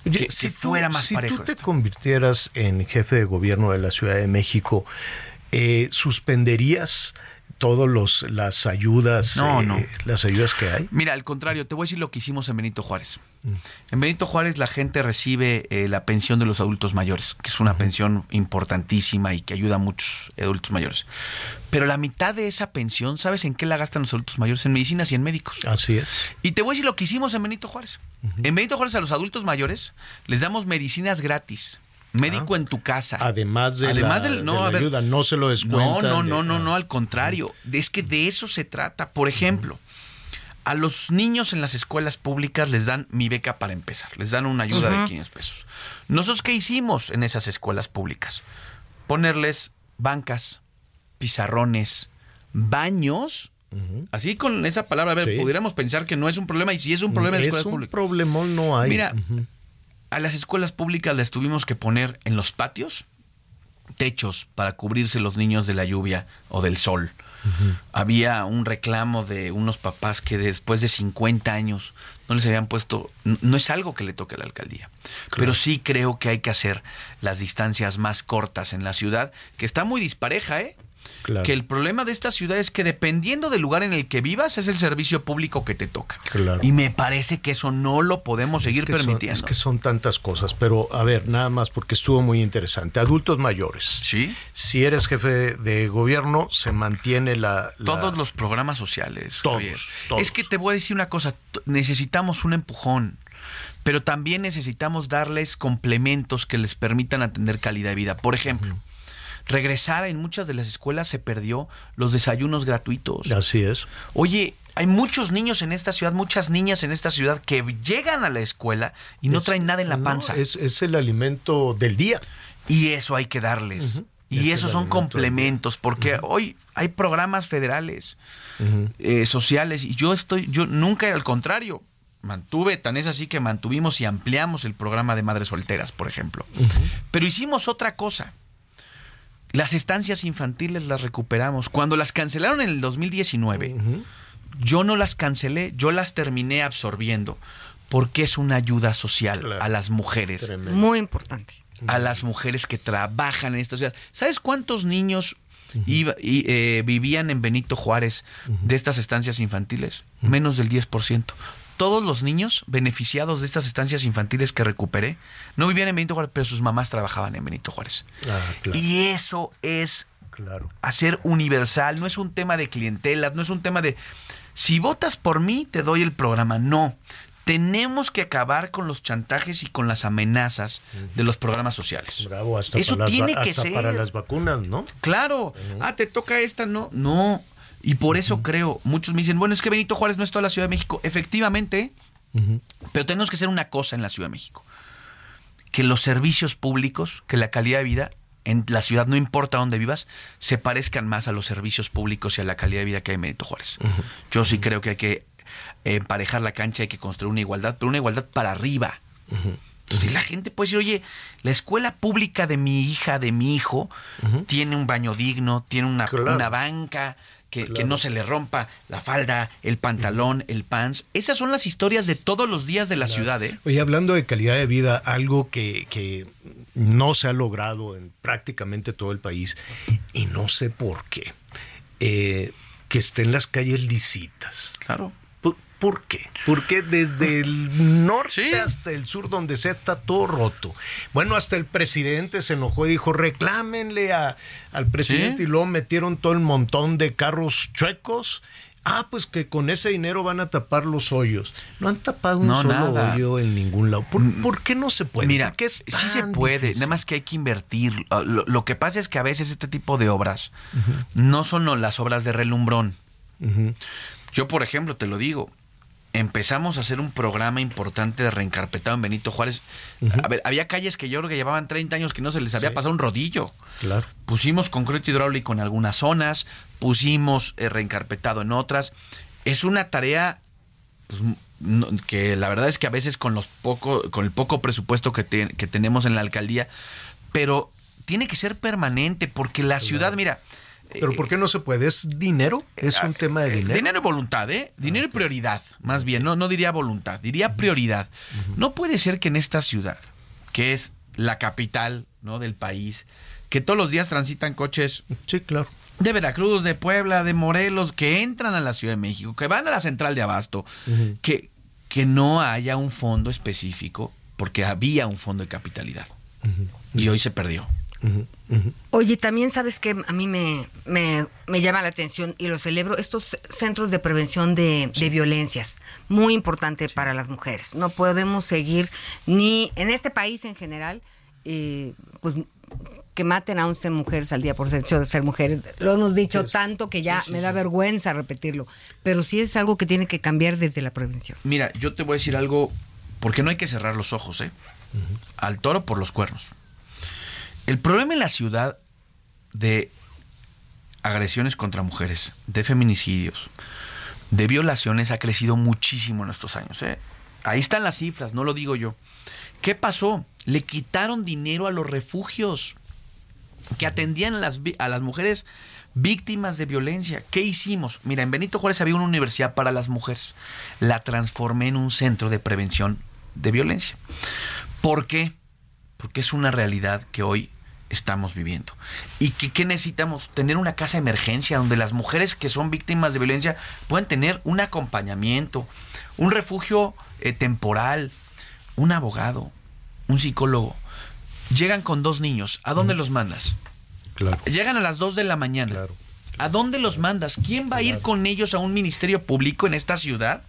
B: que, si fuera más si tú te convirtieras en jefe de gobierno de la Ciudad de México, eh, ¿suspenderías todos los las ayudas
N: no, no.
B: Eh, las ayudas que hay
N: mira al contrario te voy a decir lo que hicimos en Benito Juárez. Mm. en Benito Juárez la gente recibe eh, la pensión de los adultos mayores que es una pensión importantísima y que ayuda a muchos adultos mayores. Pero la mitad de esa pensión sabes en qué la gastan los adultos mayores en medicinas y en médicos.
B: Así es.
N: Y te voy a decir lo que hicimos en Benito Juárez. En Benito Juárez a los adultos mayores les damos medicinas gratis médico ah. en tu casa.
B: Además de Además la, no, ayuda, no se lo descuentan.
N: No, no, no, no, no, al contrario. Es que de eso se trata. Por ejemplo, a los niños en las escuelas públicas les dan mi beca para empezar. Les dan una ayuda de 500 pesos. ¿Nosotros qué hicimos en esas escuelas públicas? Ponerles bancas, pizarrones, baños Así con esa palabra, a ver, pudiéramos pensar que no es un problema y si es un problema en escuelas públicas.
B: Es un problemón no hay.
N: Mira, a las escuelas públicas les tuvimos que poner en los patios techos para cubrirse los niños de la lluvia o del sol. Había un reclamo de unos papás que después de 50 años no les habían puesto, no, es algo que le toque a la alcaldía, pero sí creo que hay que hacer las distancias más cortas en la ciudad, que está muy dispareja, ¿eh? Que el problema de esta ciudad es que dependiendo del lugar en el que vivas es el servicio público que te toca. Y me parece que eso no lo podemos seguir permitiendo.
B: es que son tantas cosas, pero a ver, nada más porque estuvo muy interesante. Adultos mayores.
N: Sí.
B: Si eres jefe de gobierno, se mantiene la...
N: Todos los programas sociales.
B: Todos,
N: Es que te voy a decir una cosa, necesitamos un empujón pero también necesitamos darles complementos que les permitan atender calidad de vida. Por ejemplo, regresar en muchas de las escuelas se perdió los desayunos gratuitos.
B: Así es.
N: Oye, hay muchos niños en esta ciudad, muchas niñas en esta ciudad que llegan a la escuela y no traen nada en la panza.
B: es, el alimento del día.
N: Y eso hay que darles. Y esos son complementos, porque hoy hay programas federales, eh, sociales, y yo estoy, yo nunca al contrario, mantuve, tan es así que mantuvimos y ampliamos el programa de madres solteras, por ejemplo. Pero hicimos otra cosa. Las estancias infantiles las recuperamos. Cuando las cancelaron en el 2019, yo no las cancelé, yo las terminé absorbiendo porque es una ayuda social a las mujeres.
J: Muy importante.
N: A las mujeres que trabajan en esta ciudad. ¿Sabes cuántos niños eh, vivían en Benito Juárez de estas estancias infantiles? Menos del 10% todos los niños beneficiados de estas estancias infantiles que recuperé no vivían en Benito Juárez, pero sus mamás trabajaban en Benito Juárez. Ah, y eso es hacer universal, no es un tema de clientelas, no es un tema de si votas por mí te doy el programa, no. Tenemos que acabar con los chantajes y con las amenazas de los programas sociales.
B: Bravo, hasta Eso tiene que ser. para las vacunas, ¿no?
N: Claro. Ah, te toca esta, no. No, y por eso creo, muchos me dicen, bueno, es que Benito Juárez no es toda la Ciudad de México. Efectivamente, pero tenemos que hacer una cosa en la Ciudad de México. Que los servicios públicos, que la calidad de vida en la ciudad, no importa dónde vivas, se parezcan más a los servicios públicos y a la calidad de vida que hay en Benito Juárez. Yo sí creo que hay que emparejar la cancha, hay que construir una igualdad, pero una igualdad para arriba. Entonces la gente puede decir, oye, la escuela pública de mi hija, de mi hijo, tiene un baño digno, tiene una,
B: Claro.
N: una banca, que, no se le rompa la falda, el pantalón, el pants. Esas son las historias de todos los días de la ciudad, ¿eh?
B: Oye, hablando de calidad de vida, algo que, que no se ha logrado en prácticamente todo el país, y no sé por qué, eh, que estén las calles lisitas.
N: Claro.
B: ¿Por, qué? Porque desde el norte hasta el sur, donde sea, está todo roto. Bueno, hasta el presidente se enojó y dijo, reclámenle a- al presidente
N: Sí.
B: y luego metieron todo el montón de carros chuecos. Ah, pues que con ese dinero van a tapar los hoyos. No han tapado un
N: No,
B: solo
N: nada.
B: hoyo en ningún lado. ¿Por, por qué no se puede?
N: Mira,
B: ¿Por qué es
N: sí se puede,
B: difícil?
N: nada más que hay que invertir. Ah, Lo, lo que pasa es que a veces este tipo de obras no son las obras de relumbrón. Yo, por ejemplo, te lo digo, empezamos a hacer un programa importante de reencarpetado en Benito Juárez. A ver, había calles que yo creo que llevaban 30 años que no se les había
B: Sí.
N: pasado un rodillo.
B: Claro.
N: Pusimos concreto hidráulico en algunas zonas, pusimos eh, reencarpetado en otras. Es una tarea pues, no- que la verdad es que a veces con los poco, con el poco presupuesto que, te- que tenemos en la alcaldía, pero tiene que ser permanente porque la ciudad, mira,
B: ¿Pero por qué no se puede? ¿Es dinero? ¿Es un tema de dinero?
N: Eh, Dinero y voluntad, ¿eh? Dinero y prioridad, más bien, no, no diría voluntad, diría prioridad. No puede ser que en esta ciudad, que es la capital ¿no? del país, que todos los días transitan coches
B: Sí, claro.
N: de Veracruz, de Puebla, de Morelos, que entran a la Ciudad de México, que van a la central de Abasto, que, que no haya un fondo específico, porque había un fondo de capitalidad. Y hoy se perdió.
J: Oye, también sabes que a mí me, me, me llama la atención y lo celebro, estos centros de prevención de, de violencias, muy importante para las mujeres. No podemos seguir ni en este país en general, eh, pues que maten a 11 mujeres al día por hecho de ser mujeres. Lo hemos dicho
N: Sí,
J: tanto que ya me da vergüenza repetirlo, pero sí es algo que tiene que cambiar desde la prevención.
N: Mira, yo te voy a decir algo, porque no hay que cerrar los ojos, ¿eh? Al toro por los cuernos. El problema en la ciudad de agresiones contra mujeres, de feminicidios, de violaciones ha crecido muchísimo en estos años. ¿eh? Ahí están las cifras, no lo digo yo. ¿Qué pasó? Le quitaron dinero a los refugios que atendían a las, a las mujeres víctimas de violencia. ¿Qué hicimos? Mira, en Benito Juárez había una universidad para las mujeres. La transformé en un centro de prevención de violencia. ¿Por qué? Porque es una realidad que hoy estamos viviendo. ¿Y que, qué necesitamos? Tener una casa de emergencia donde las mujeres que son víctimas de violencia puedan tener un acompañamiento, un refugio eh, temporal, un abogado, un psicólogo. Llegan con dos niños. ¿A dónde los mandas?
B: Claro.
N: Llegan a las 2 de la mañana. ¿A dónde los mandas? ¿Quién va a ir con ellos a un ministerio público en esta ciudad?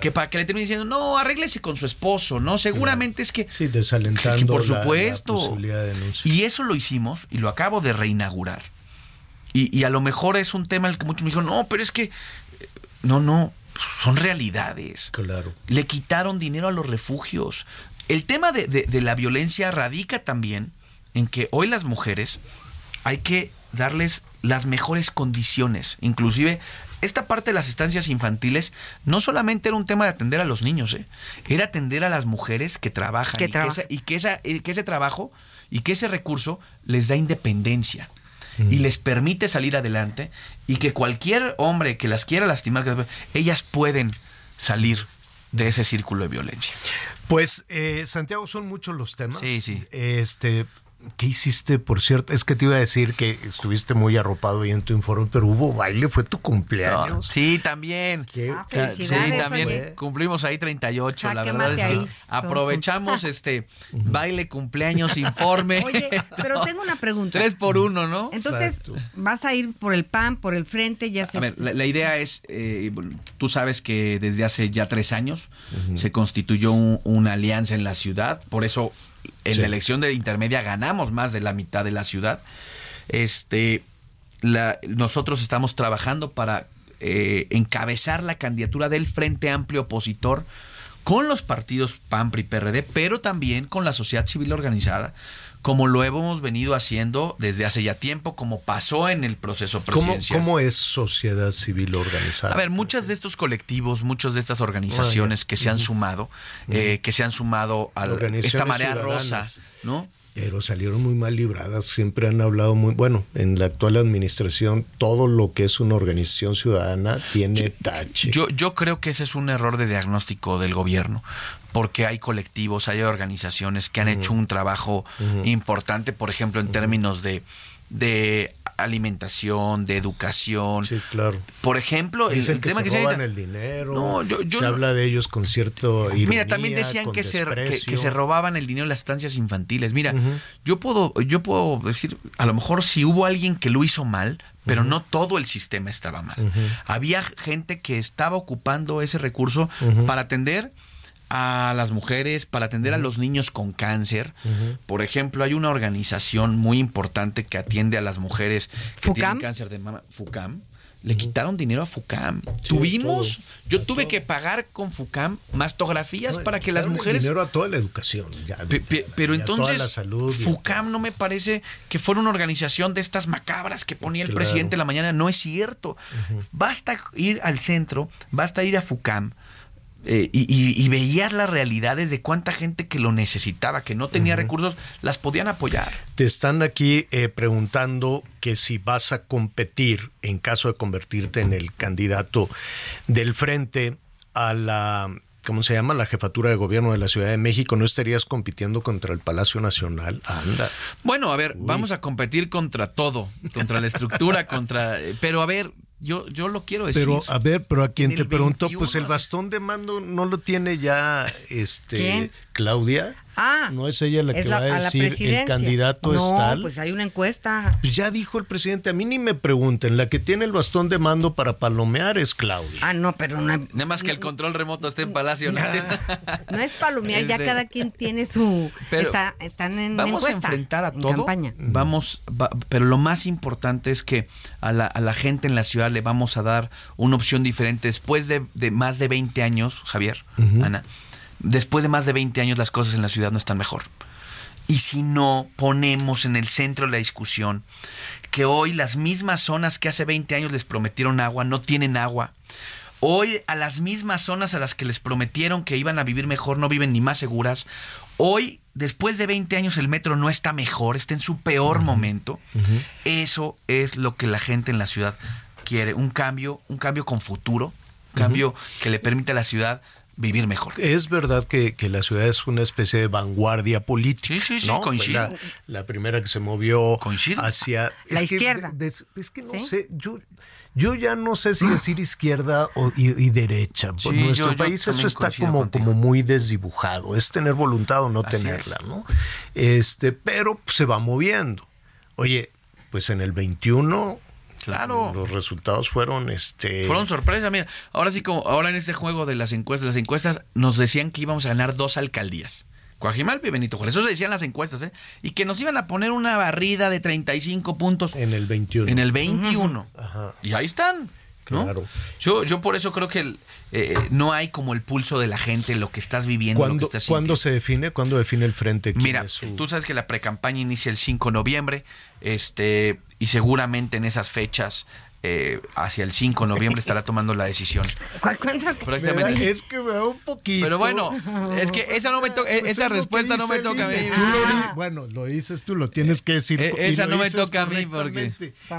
N: Que para que le terminen diciendo, no, arréglese con su esposo, ¿no? Seguramente es que...
B: Sí, desalentando
N: Que por
B: la- la
N: supuesto.
B: posibilidad de denuncia.
N: Y eso lo hicimos y lo acabo de reinaugurar. Y, y a lo mejor es un tema en el que muchos me dijeron, no, pero es que... eh, No, no, son realidades.
B: Claro.
N: Le quitaron dinero a los refugios. El tema de, de- de la violencia radica también en que hoy las mujeres hay que darles las mejores condiciones. Inclusive, esta parte de las estancias infantiles no solamente era un tema de atender a los niños, ¿eh? era atender a las mujeres que trabajan
J: Que
N: y,
J: trabajan.
N: Que esa- y que, esa- y que ese trabajo y que ese recurso les da independencia y les permite salir adelante y que cualquier hombre que las quiera lastimar, ellas pueden salir de ese círculo de violencia.
B: Pues, eh, Santiago, son muchos los temas.
N: Sí, sí.
B: Este, ¿qué hiciste, por cierto? Es que te iba a decir que estuviste muy arropado ahí en tu informe, pero hubo baile, fue tu cumpleaños.
N: Sí, también.
J: Ah,
N: sí, también
J: oye.
N: cumplimos ahí 38, la
J: Jaque
N: verdad es que aprovechamos este baile, cumpleaños, informe.
J: Oye, pero tengo una pregunta.
N: Tres por uno, ¿no?
J: Entonces, vas a ir por el PAN, por el frente, ya se...
N: A ver, la, la idea es, eh, tú sabes que desde hace ya tres años se constituyó un- una alianza en la ciudad, por eso en
B: Sí.
N: la elección de intermedia ganamos más de la mitad de la ciudad. Este, la- nosotros estamos trabajando para eh, encabezar la candidatura del Frente Amplio Opositor con los partidos PAN, PRI, PRD, pero también con la sociedad civil organizada, como lo hemos venido haciendo desde hace ya tiempo, como pasó en el proceso
B: ¿Cómo,
N: presidencial.
B: ¿Cómo es sociedad civil organizada?
N: A ver, muchos de estos colectivos, muchas de estas organizaciones
B: Ah, ya.
N: que se han sumado, eh, que se han sumado a esta marea
B: ciudadanas.
N: rosa, ¿no?
B: Pero salieron muy mal libradas, siempre han hablado muy, bueno, en la actual administración todo lo que es una organización ciudadana tiene tache.
N: Yo, yo creo que ese es un error de diagnóstico del gobierno, porque hay colectivos, hay organizaciones que han hecho un trabajo importante, por ejemplo, en términos de, de alimentación, de educación.
B: Sí, claro.
N: Por ejemplo, el,
B: Dicen
N: el
B: que
N: tema
B: se
N: que se
B: roban el dinero,
N: No, yo- yo
B: se
N: no-
B: habla de ellos con cierto ironía,
N: Mira, también decían que se, que, se robaban el dinero de las estancias infantiles. Mira, yo puedo, yo puedo decir, a lo mejor si hubo alguien que lo hizo mal, pero no todo el sistema estaba mal. Había gente que estaba ocupando ese recurso para atender a las mujeres, para atender a los niños con cáncer. Por ejemplo, hay una organización muy importante que atiende a las mujeres que tienen cáncer de mama, FUCAM. Le quitaron dinero a FUCAM. Tuvimos, yo tuve que pagar con FUCAM mastografías
B: No,
N: para que las mujeres
B: dinero a toda la educación. ya,
N: Pe- pe- pero
B: a toda
N: entonces,
B: la salud.
N: FUCAM no me parece que fuera una organización de estas macabras que ponía el
B: Claro.
N: presidente en la mañana. No es cierto. Basta ir al centro, basta ir a FUCAM. Eh, y, y- y veías las realidades de cuánta gente que lo necesitaba, que no tenía recursos, las podían apoyar.
B: Te están aquí eh, preguntando que si vas a competir en caso de convertirte en el candidato del frente a la, ¿cómo se llama? La jefatura de gobierno de la Ciudad de México, ¿no estarías compitiendo contra el Palacio Nacional? Anda.
N: Bueno, a ver, vamos a competir contra todo, contra la estructura, contra... eh, Pero a ver, yo, yo lo quiero decir.
B: Pero a ver, pero a quien
N: En
B: te preguntó,
N: 21,
B: pues el bastón de mando no lo tiene ya este
J: ¿Quién?
B: Claudia.
J: Ah,
B: no es ella la
J: es
B: que
J: la-
B: va
J: a
B: decir el candidato
J: no,
B: es tal.
J: pues hay una encuesta.
B: Pues ya dijo el presidente, a mí ni me pregunten, la que tiene el bastón de mando para palomear es Claudia.
J: Ah, no, pero no,
N: Nada más que el control remoto esté en Palacio. ¿no?
J: no es palomear, ya cada quien tiene su...
N: Pero
J: está- están en
N: Vamos a enfrentar a
J: en
N: todo.
J: campaña.
N: Vamos, va- pero lo más importante es que a la, a la gente en la ciudad le vamos a dar una opción diferente. Después de, de más de 20 años, Javier. Ana, después de más de 20 años las cosas en la ciudad no están mejor. Y si no ponemos en el centro de la discusión que hoy las mismas zonas que hace 20 años les prometieron agua no tienen agua. Hoy a las mismas zonas a las que les prometieron que iban a vivir mejor no viven ni más seguras. Hoy, después de 20 años, el metro no está mejor, está en su peor momento. Eso es lo que la gente en la ciudad quiere, un cambio, un cambio con futuro, un cambio que le permita a la ciudad vivir mejor.
B: Es verdad que, que la ciudad es una especie de vanguardia política.
N: Sí, sí, sí,
B: ¿no?
N: coincido.
B: La, la primera que se movió
N: Coincido.
B: hacia
J: La
B: es que
J: izquierda.
B: des- es que no
J: ¿Sí?
B: sé, yo, yo ya no sé si decir izquierda o, y, y derecha. Por
N: Sí,
B: nuestro
N: yo- yo
B: país eso está como,
N: contigo.
B: como muy desdibujado. Es tener voluntad o no
N: Así
B: tenerla, ¿no? Este, pero pues, se va moviendo. Oye, pues en el 21
N: Claro.
B: los resultados fueron este
N: Fueron sorpresas, mira. Ahora sí, como ahora en este juego de las encuestas, las encuestas nos decían que íbamos a ganar dos alcaldías. Coajimalpa y Benito Juárez. Eso se decían las encuestas, ¿eh? Y que nos iban a poner una barrida de 35 puntos
B: en el 21.
N: en el 21.
B: Ajá.
N: Y ahí están. ¿no?
B: Claro.
N: Yo, yo por eso creo que el, eh, no hay como el pulso de la gente, lo que estás viviendo, lo que
B: ¿Cuándo,
N: estás
B: ¿cuándo se define? ¿Cuándo define el frente?
N: Mira,
B: su-
N: tú sabes que la precampaña inicia el 5 de noviembre, este, y seguramente en esas fechas, eh, hacia el 5 de noviembre, estará tomando la decisión.
J: ¿Cuál cuenta?
N: Prácticamente.
B: Es que me da un poquito.
N: Pero bueno, es que esa no me toca,
B: Pues
N: esa respuesta no me toca a mí.
B: INE. Tú lo di- bueno, lo dices tú, lo tienes que decir.
N: Eh, esa no me toca a mí porque-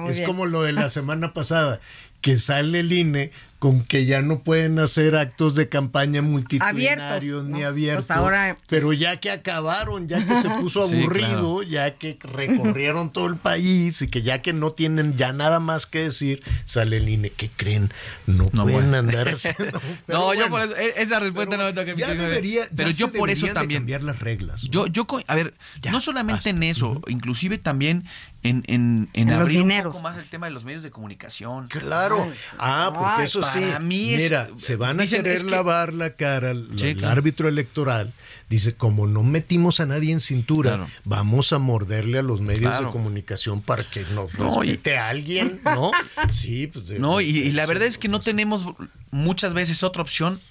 B: Es
J: bien.
B: como lo de la semana pasada, que sale el INE con que ya no pueden hacer actos de campaña multitudinarios
J: Abiertos,
B: ni
J: ¿no?
B: abiertos.
J: Pues ahora, pues-
B: pero ya que acabaron, ya que se puso
N: Sí,
B: aburrido, ya que recorrieron todo el país y que ya que no tienen ya nada más que decir, sale el INE. ¿Qué creen? No,
N: No,
B: pueden
N: bueno.
B: andar haciendo.
N: No, yo por eso, esa respuesta no me toca
B: ya debería, ya
N: pero yo por eso también.
B: cambiar las reglas. ¿no?
N: Yo, yo, a ver,
B: Ya,
N: no solamente
B: basta.
N: en eso, inclusive también en, en, en
J: En los
N: abrir un poco más el tema de los medios de comunicación.
B: Claro. Ah, porque
J: Ay,
B: eso sí.
N: para mí es-
B: Mira, se van a
N: dicen,
B: querer
N: es que-
B: lavar la cara al
N: Sí, claro.
B: árbitro electoral. Dice, como no metimos a nadie en cintura,
N: Claro.
B: vamos a morderle a los medios
N: Claro.
B: de comunicación para que nos
N: No, y-
B: respete a alguien, ¿no? Sí, pues. de-
N: No, y, y la verdad es que no tenemos muchas veces otra opción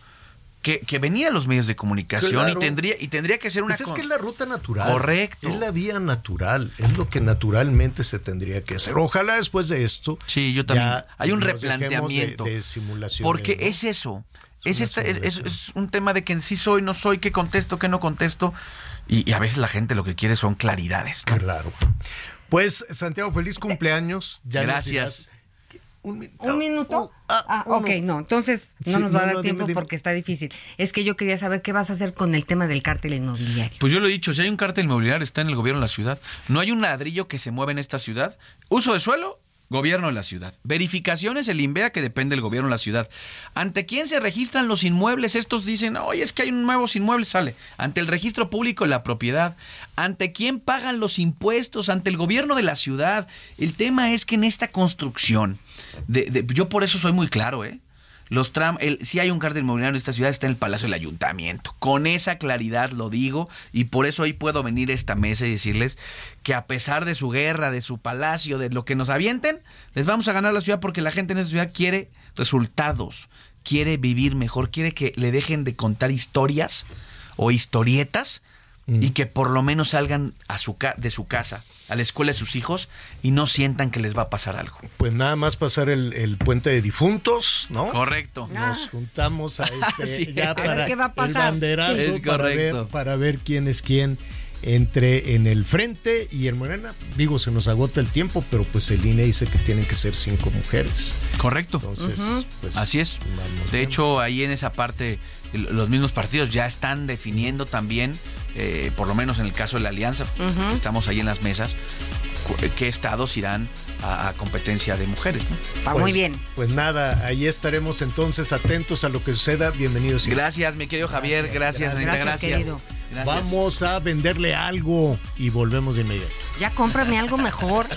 N: que, que venía a los medios de comunicación
B: Claro.
N: y tendría y tendría que ser una
B: Pues es que es la ruta natural.
N: Correcto.
B: Es la vía natural. Es lo que naturalmente se tendría que hacer. Ojalá después de esto.
N: Sí, yo también. Hay un replanteamiento.
B: De, de simulaciones,
N: Porque
B: ¿no?
N: es eso. Es, esta- es, es-
B: simulación.
N: un tema de que sí soy, no soy, qué contesto, qué no contesto. Y, y a veces la gente lo que quiere son claridades. ¿no?
B: Claro. Pues, Santiago, feliz cumpleaños. Ya
N: Gracias.
B: Un minuto.
J: ¿Un minuto? ah,
B: uno.
J: ok, no, entonces no
B: Sí,
J: nos va a dar
B: no,
J: tiempo
B: dime, dime.
J: porque está difícil. Es que yo quería saber qué vas a hacer con el tema del cártel inmobiliario.
N: Pues yo lo he dicho, si hay un cártel inmobiliario está en el gobierno de la ciudad. No hay un ladrillo que se mueva en esta ciudad. Uso de suelo, gobierno de la ciudad. Verificaciones, el INVEA que depende del gobierno de la ciudad. ¿Ante quién se registran los inmuebles? Estos dicen, oye, es que hay nuevos inmuebles, sale. Ante el registro público de la propiedad. ¿Ante quién pagan los impuestos? Ante el gobierno de la ciudad. El tema es que en esta construcción, de- de- yo por eso soy muy claro, ¿eh? Los tram, el, si hay un cártel inmobiliario en esta ciudad, está en el Palacio del Ayuntamiento. Con esa claridad lo digo y por eso hoy puedo venir a esta mesa y decirles que a pesar de su guerra, de su palacio, de lo que nos avienten, les vamos a ganar la ciudad porque la gente en esta ciudad quiere resultados, quiere vivir mejor, quiere que le dejen de contar historias o historietas y que por lo menos salgan a su ca- de su casa, a la escuela de sus hijos y no sientan que les va a pasar algo.
B: Pues nada más pasar el, el puente de difuntos, ¿no?
N: Correcto.
B: Nos juntamos a este
N: Sí.
B: ya para
J: qué va a
B: el
J: pasar.
B: banderazo
N: Es
B: para ver, para ver quién es quién entre en el frente y en Morena. Digo, se nos agota el tiempo, pero pues el INE dice que tienen que ser cinco mujeres.
N: Correcto.
B: Entonces, pues,
N: Así es. De hecho, ahí en esa parte, el- los mismos partidos ya están definiendo también, eh, por lo menos en el caso de la alianza, estamos ahí en las mesas, cu- qué estados irán a, a competencia de mujeres. ¿no?
J: Está
B: Pues-
J: muy bien.
B: Pues nada, ahí estaremos entonces atentos a lo que suceda. Bienvenidos.
N: Gracias, mi querido Javier. Gracias,
B: Gracias,
N: Anita,
J: Gracias, querido.
N: Gracias.
B: Vamos a venderle algo y volvemos de inmediato.
J: Ya cómprame algo mejor.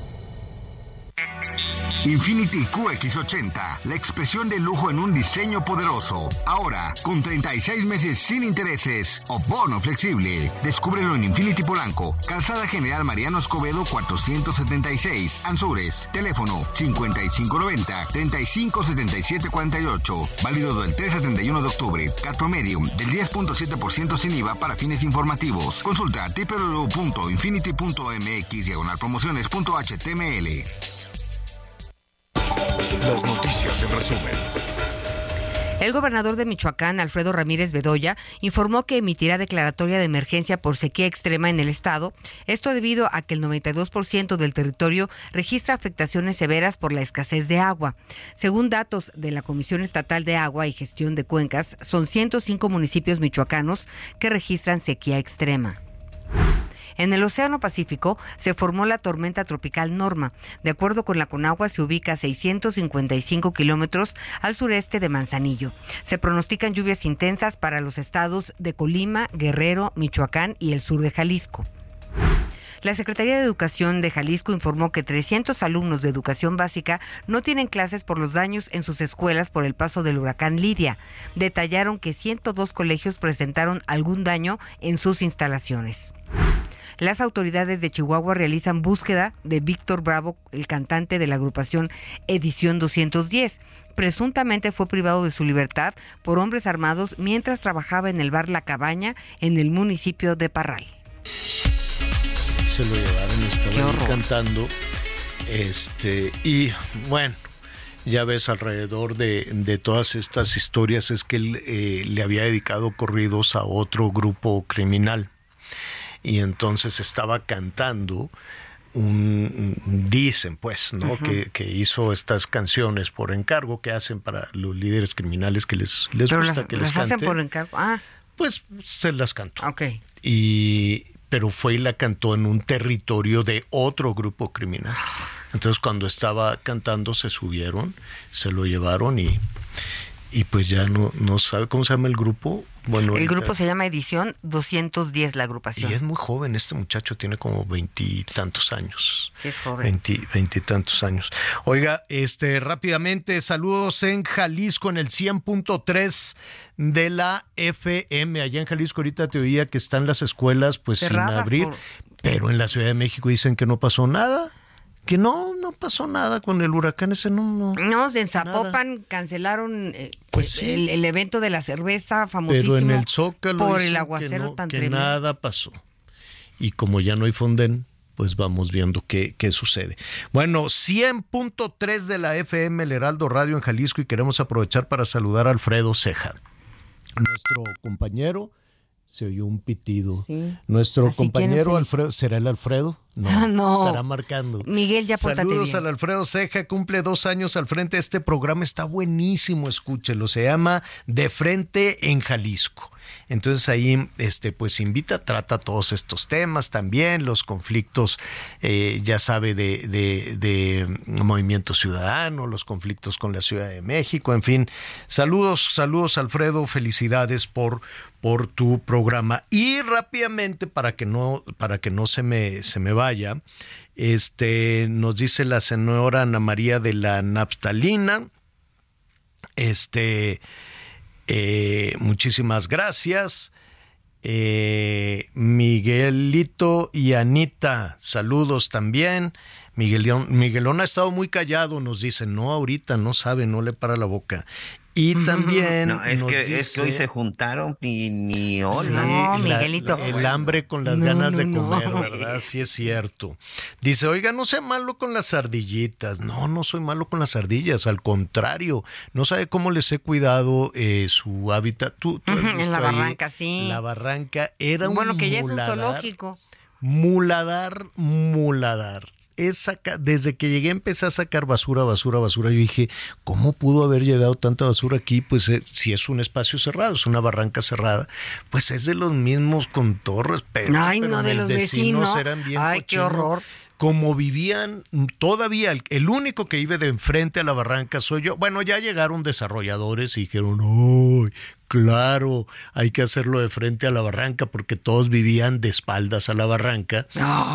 K: Infinity QX80, la expresión de lujo en un diseño poderoso. Ahora, con 36 meses sin intereses o bono flexible. Descúbrelo en Infinity Polanco, Calzada General Mariano Escobedo 476, Anzures. Teléfono 5590-357748. Válido del 3 al 31 de octubre. Cat promedio del 10.7% sin IVA para fines informativos. Consulta www.infinity.mx diagonal promociones.html.
C: Las noticias en resumen.
J: El gobernador de Michoacán, Alfredo Ramírez Bedoya, informó que emitirá declaratoria de emergencia por sequía extrema en el estado, esto debido a que el 92% del territorio registra afectaciones severas por la escasez de agua. Según datos de la Comisión Estatal de Agua y Gestión de Cuencas, son 105 municipios michoacanos que registran sequía extrema. En el Océano Pacífico se formó la tormenta tropical Norma. De acuerdo con la Conagua, se ubica a 655 kilómetros al sureste de Manzanillo. Se pronostican lluvias intensas para los estados de Colima, Guerrero, Michoacán y el sur de Jalisco. La Secretaría de Educación de Jalisco informó que 300 alumnos de educación básica no tienen clases por los daños en sus escuelas por el paso del huracán Lidia. Detallaron que 102 colegios presentaron algún daño en sus instalaciones. Las autoridades de Chihuahua realizan búsqueda de Víctor Bravo, el cantante de la agrupación Edición 210. Presuntamente fue privado de su libertad por hombres armados mientras trabajaba en el bar La Cabaña en el municipio de Parral.
B: Se lo llevaron,
J: Qué
B: estaba ahí
J: horror.
B: cantando. Este, y bueno, ya ves alrededor de, de todas estas historias es que él eh, le había dedicado corridos a otro grupo criminal. Y entonces estaba cantando un dicen pues no que, que hizo estas canciones por encargo que hacen para los líderes criminales que les, les
J: Pero
B: gusta
J: las,
B: que
J: las
B: les
J: hacen
B: cante
J: por encargo. Ah,
B: pues se las cantó
J: ok.
B: y pero fue y la cantó en un territorio de otro grupo criminal. Entonces cuando estaba cantando se subieron, se lo llevaron y, y pues ya no, no sabe cómo se llama el grupo. Bueno,
J: el grupo se llama Edición 210, la agrupación.
B: Y es muy joven, este muchacho tiene como veintitantos años.
J: Sí, es joven.
B: Veinti- Veintitantos años. Oiga, este, rápidamente, saludos en Jalisco en el 100.3 de la FM. Allá en Jalisco ahorita te oía que están las escuelas pues
J: Cerradas
B: sin abrir,
J: por-
B: pero en la Ciudad de México dicen que no pasó nada. Que no, no pasó nada con el huracán ese, no, no.
J: No, en Zapopan cancelaron eh,
B: Pues sí.
J: el, el evento de la cerveza famosísimo
B: Pero en el Zócalo
J: por el
B: que
J: aguacero
B: no-
J: tan
B: que
J: tremendo.
B: nada pasó. Y como ya no hay Fonden, pues vamos viendo qué, qué sucede. Bueno, 100.3 de la FM, el Heraldo Radio en Jalisco, y queremos aprovechar para saludar a Alfredo Ceja, nuestro compañero. Se oyó un pitido.
J: Sí.
B: Nuestro
J: Así
B: compañero Alfredo, ¿será el Alfredo?
J: Ah, no.
B: Estará marcando.
J: Miguel, ya
B: Saludos
J: bien.
B: al Alfredo Ceja, cumple dos años al frente este programa, está buenísimo, escúchelo, se llama De Frente en Jalisco. Entonces ahí, este, pues invita, trata todos estos temas también, los conflictos, eh, ya sabe, de, de, Movimiento Ciudadano, los conflictos con la Ciudad de México, en fin. Saludos, saludos Alfredo, felicidades por, por tu programa. Y rápidamente, para que no, para que no se me, se me vaya, este, nos dice la señora Ana María de la Naptalina. Este, eh, muchísimas gracias. Eh, Miguelito y Anita, saludos también. Miguelón, Miguelón ha estado muy callado, nos dice, no, ahorita no sabe, no le para la boca. Y también.
E: No, es que, es que hoy se juntaron y ni
B: Sí,
E: hola.
B: la- la- el hambre con las
E: No,
B: ganas
E: no,
B: de
E: no.
B: comer, ¿verdad? Sí es cierto. Dice, oiga, no sea malo con las ardillitas. No, no soy malo con las ardillas, al contrario. No sabe cómo les he cuidado eh, su hábitat. Tú, tú has
J: en la
B: ahí
J: barranca, sí.
B: La barranca era un
J: Bueno, que ya es un zoológico.
B: Muladar, muladar. Es saca- desde que llegué empecé a sacar basura, basura, basura. Yo dije, ¿cómo pudo haber llegado tanta basura aquí? Pues eh, si es un espacio cerrado, es una barranca cerrada, pues es de los mismos con.
J: Ay,
B: pero
J: no, de los
B: vecinos
J: vecinos.
B: eran bien
J: Ay, qué horror.
B: Como vivían todavía, el, el único que vive de enfrente a la barranca soy yo. Bueno, ya llegaron desarrolladores y dijeron, ¡ay! Claro, hay que hacerlo de frente a la barranca porque todos vivían de espaldas a la barranca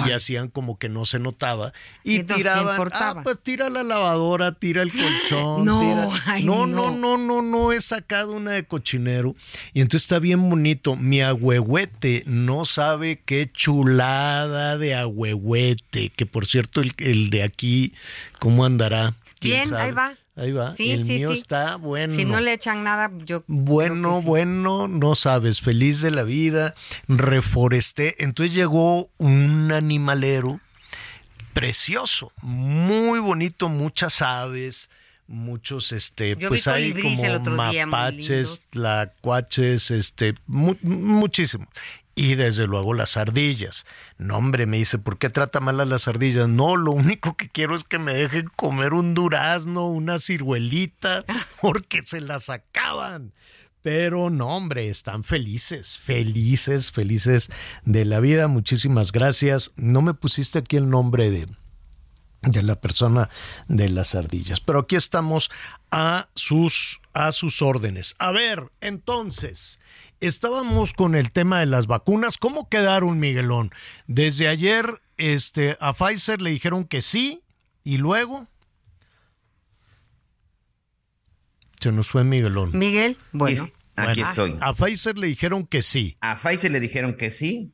B: y hacían como que no se notaba y
J: Entonces, ¿qué
B: tiraban, ah, pues tira la lavadora, tira el colchón,
J: No,
B: tira-
J: ay,
B: no,
J: no.
B: no, no, no, no, he sacado una de cochinero y entonces está bien bonito. Mi agüehuete no sabe qué chulada de agüehuete, que por cierto el, el de aquí, ¿cómo andará? ¿Quién
J: Bien, ahí va.
B: Ahí va.
J: Sí,
B: el
J: sí,
B: mío
J: sí.
B: está bueno.
J: Si no le echan nada, yo.
B: Bueno, bueno, no sabes, feliz de la vida, reforesté. Entonces llegó un animalero precioso, muy bonito, muchas aves, muchos, este,
J: Yo
B: pues hay como
J: día,
B: mapaches, tlacuaches, este, mu- muchísimo. Y desde luego las ardillas. No, hombre, me dice, ¿por qué trata mal a las ardillas? No, lo único que quiero es que me dejen comer un durazno, una ciruelita, porque se las acaban. Pero no, hombre, están felices, felices, felices de la vida. Muchísimas gracias. No me pusiste aquí el nombre de, de la persona de las ardillas. Pero aquí estamos a sus, a sus órdenes. A ver, entonces, estábamos con el tema de las vacunas. ¿Cómo quedaron, Miguelón? Desde ayer este, a Pfizer le dijeron que sí y luego... Se nos fue Miguelón.
J: Miguel, bueno.
E: Aquí
B: Bueno,
E: estoy.
B: A Pfizer le dijeron que sí.
E: A Pfizer le dijeron que sí,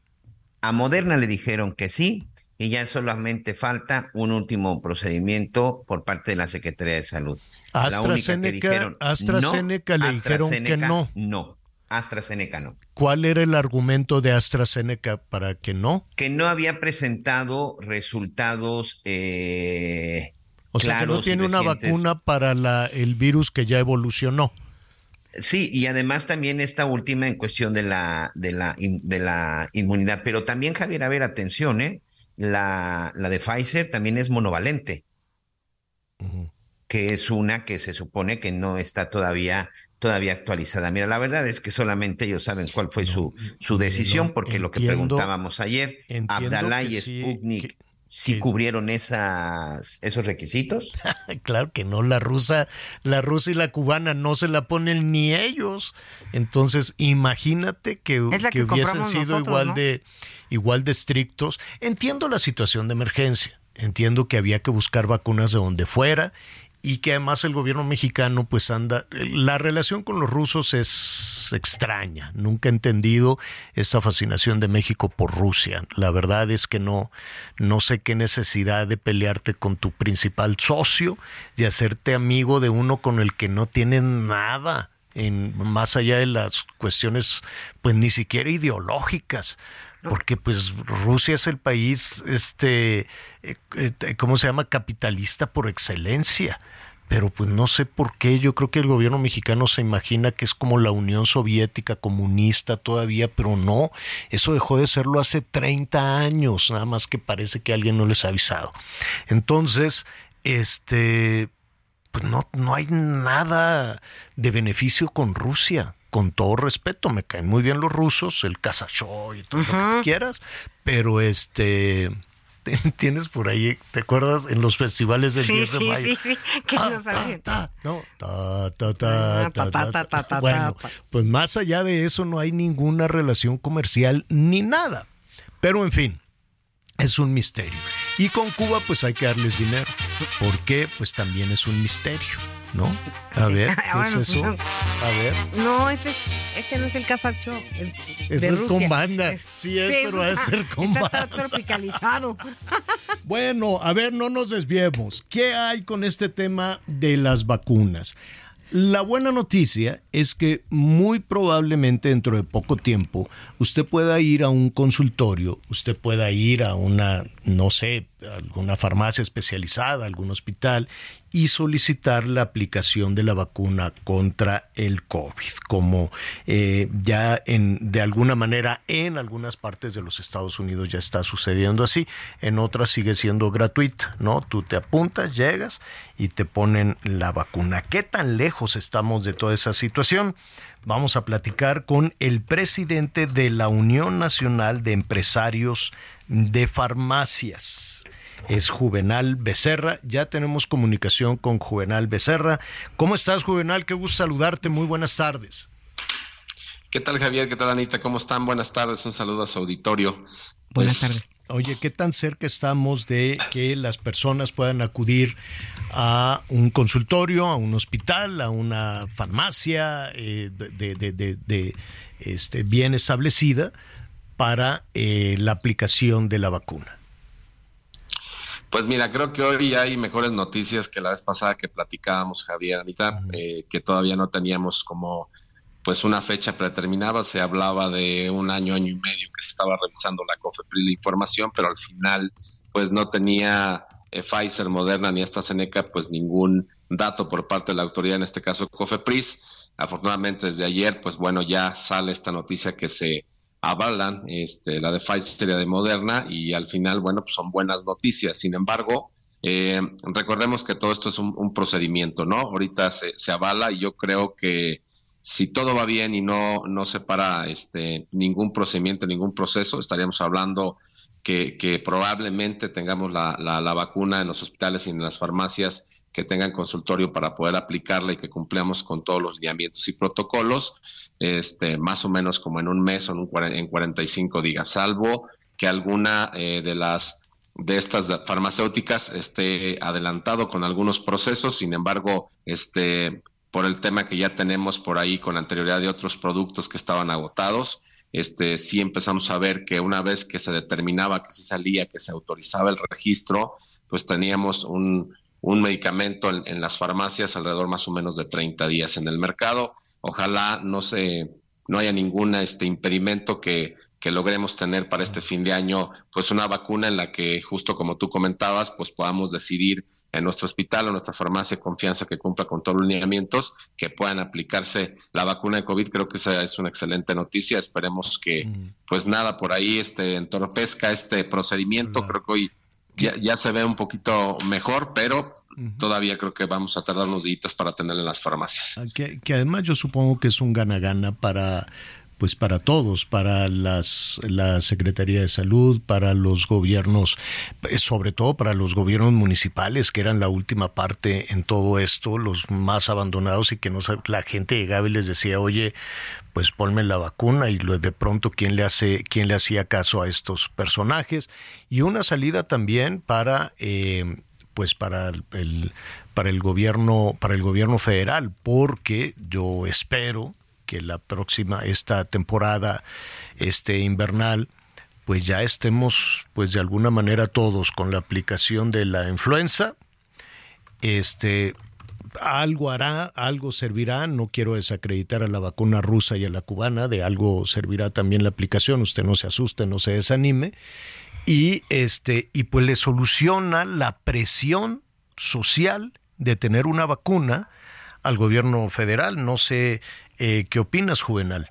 E: a Moderna le dijeron que sí, y ya solamente falta un último procedimiento por parte de la Secretaría de Salud. La única que
B: AstraZeneca,
E: dijeron
B: AstraZeneca le dijeron que no.
E: No, AstraZeneca no.
B: ¿Cuál era el argumento de AstraZeneca para que no?
E: Que no había presentado resultados eh,
B: O sea, que no tiene una vacuna para la, el virus que ya evolucionó.
E: Sí, y además también esta última en cuestión de la, de la, in- de la inmunidad. Pero también, Javier, a ver, atención, ¿eh? La, la de Pfizer también es monovalente, que es una que se supone que no está todavía, todavía actualizada. Mira, la verdad es que solamente ellos saben cuál fue su, su decisión, porque lo que preguntábamos ayer, Abdalá y
B: sí,
E: Sputnik ¿Sí cubrieron esas, esos requisitos?
B: claro que no, la rusa, la rusa y la cubana no se la ponen ni ellos. Entonces, imagínate que, hubiesen sido igual de igual de estrictos. Entiendo la situación de emergencia, entiendo que había que buscar vacunas de donde fuera y que además el gobierno mexicano pues anda la relación con los rusos es extraña. Nunca he entendido esta fascinación de México por Rusia. La verdad es que no no sé qué necesidad de pelearte con tu principal socio y hacerte amigo de uno con el que no tienen nada en más allá de las cuestiones pues ni siquiera ideológicas porque pues Rusia es el país, este, eh, eh, ¿cómo se llama? Capitalista por excelencia. Pero pues no sé por qué, yo creo que el gobierno mexicano se imagina que es como la Unión Soviética comunista todavía, pero no, eso dejó de serlo hace 30 años, nada más que parece que alguien no les ha avisado. Entonces, este, pues no, no hay nada de beneficio con Rusia con todo respeto, me caen muy bien los rusos, el Kazachó y todo lo que quieras, pero este tienes por ahí, ¿te acuerdas? En los festivales del 10 de mayo. Sí, sí, sí, que no no, Bueno, pues más allá de eso no hay ninguna relación comercial ni nada. Pero en fin, es un misterio. Y con Cuba pues hay que darles dinero. ¿Por qué? Pues también es un misterio. ¿No? A ver, ¿qué es eso? A ver.
J: No, ese, es, ese no es el casacho.
B: Ese es con banda. Sí es, pero es ser con
J: está tropicalizado.
B: bueno, a ver, no nos desviemos. ¿Qué hay con este tema de las vacunas? La buena noticia es que muy probablemente dentro de poco tiempo usted pueda ir a un consultorio, usted pueda ir a una, no sé, alguna farmacia especializada, algún hospital y solicitar la aplicación de la vacuna contra el COVID, como eh, ya en, de alguna manera en algunas partes de los Estados Unidos ya está sucediendo así, en otras sigue siendo gratuita, ¿no? Tú te apuntas, llegas y te ponen la vacuna. ¿Qué tan lejos estamos de toda esa situación? Vamos a platicar con el presidente de la Unión Nacional de Empresarios de Farmacias es Juvenal Becerra. Ya tenemos comunicación con Juvenal Becerra. ¿Cómo estás, Juvenal? Qué gusto saludarte. Muy buenas tardes.
O: ¿Qué tal, Javier? ¿Qué tal, Anita? ¿Cómo están? Buenas tardes. Un saludo a su auditorio.
J: Buenas pues, tardes.
B: Oye, ¿qué tan cerca estamos de que las personas puedan acudir a un consultorio, a un hospital, a una farmacia eh, de, este, bien establecida para eh, la aplicación de la vacuna?
O: Pues mira, creo que hoy hay mejores noticias que la vez pasada que platicábamos, Javier, Anita, eh, que todavía no teníamos como pues una fecha predeterminada, se hablaba de un año, año y medio que se estaba revisando la COFEPRIS la información, pero al final pues no tenía eh, Pfizer, Moderna ni AstraZeneca pues ningún dato por parte de la autoridad, en este caso COFEPRIS. Afortunadamente desde ayer pues bueno ya sale esta noticia que se avalan este, la de Pfizer la de Moderna y al final, bueno, pues son buenas noticias. Sin embargo, eh, recordemos que todo esto es un, procedimiento, ¿no? Ahorita se, se, avala y yo creo que si todo va bien y no, no se para este, ningún procedimiento, ningún proceso, estaríamos hablando que, que probablemente tengamos la, la, la vacuna en los hospitales y en las farmacias que tengan consultorio para poder aplicarla y que cumplamos con todos los lineamientos y protocolos, este, más o menos como en un mes o en, en 45 días, salvo que alguna eh, de las de estas farmacéuticas esté adelantado con algunos procesos, sin embargo, este, por el tema que ya tenemos por ahí con anterioridad de otros productos que estaban agotados, este, sí empezamos a ver que una vez que se determinaba que se salía, que se autorizaba el registro, pues teníamos un, un medicamento en, las farmacias alrededor más o menos de 30 días en el mercado. Ojalá no se no haya ningún este impedimento que, que logremos tener para este fin de año pues una vacuna en la que justo como tú comentabas pues podamos decidir en nuestro hospital o nuestra farmacia confianza que cumpla con todos los lineamientos que puedan aplicarse la vacuna de COVID. Creo que esa es una excelente noticia. Esperemos que pues nada por ahí este entorpezca este procedimiento. Creo que hoy ya, se ve un poquito mejor, pero todavía creo que vamos a tardar unos días para tenerla en las farmacias.
B: Ah, que, además yo supongo que es un gana-gana para pues para todos, para las, la Secretaría de Salud, para los gobiernos, eh, sobre todo para los gobiernos municipales, que eran la última parte en todo esto, los más abandonados y que no la gente llegaba y les decía, oye, pues ponme la vacuna y de pronto quién le hace, quién le hacía caso a estos personajes y una salida también para eh, pues para el, para el gobierno para el gobierno federal porque yo espero que la próxima, esta temporada este invernal, pues ya estemos, pues de alguna manera todos con la aplicación de la influenza. Este, algo hará, algo servirá, no quiero desacreditar a la vacuna rusa y a la cubana, de algo servirá también la aplicación, usted no se asuste, no se desanime, y este, y pues le soluciona la presión social de tener una vacuna al gobierno federal. No sé eh, qué opinas, Juvenal.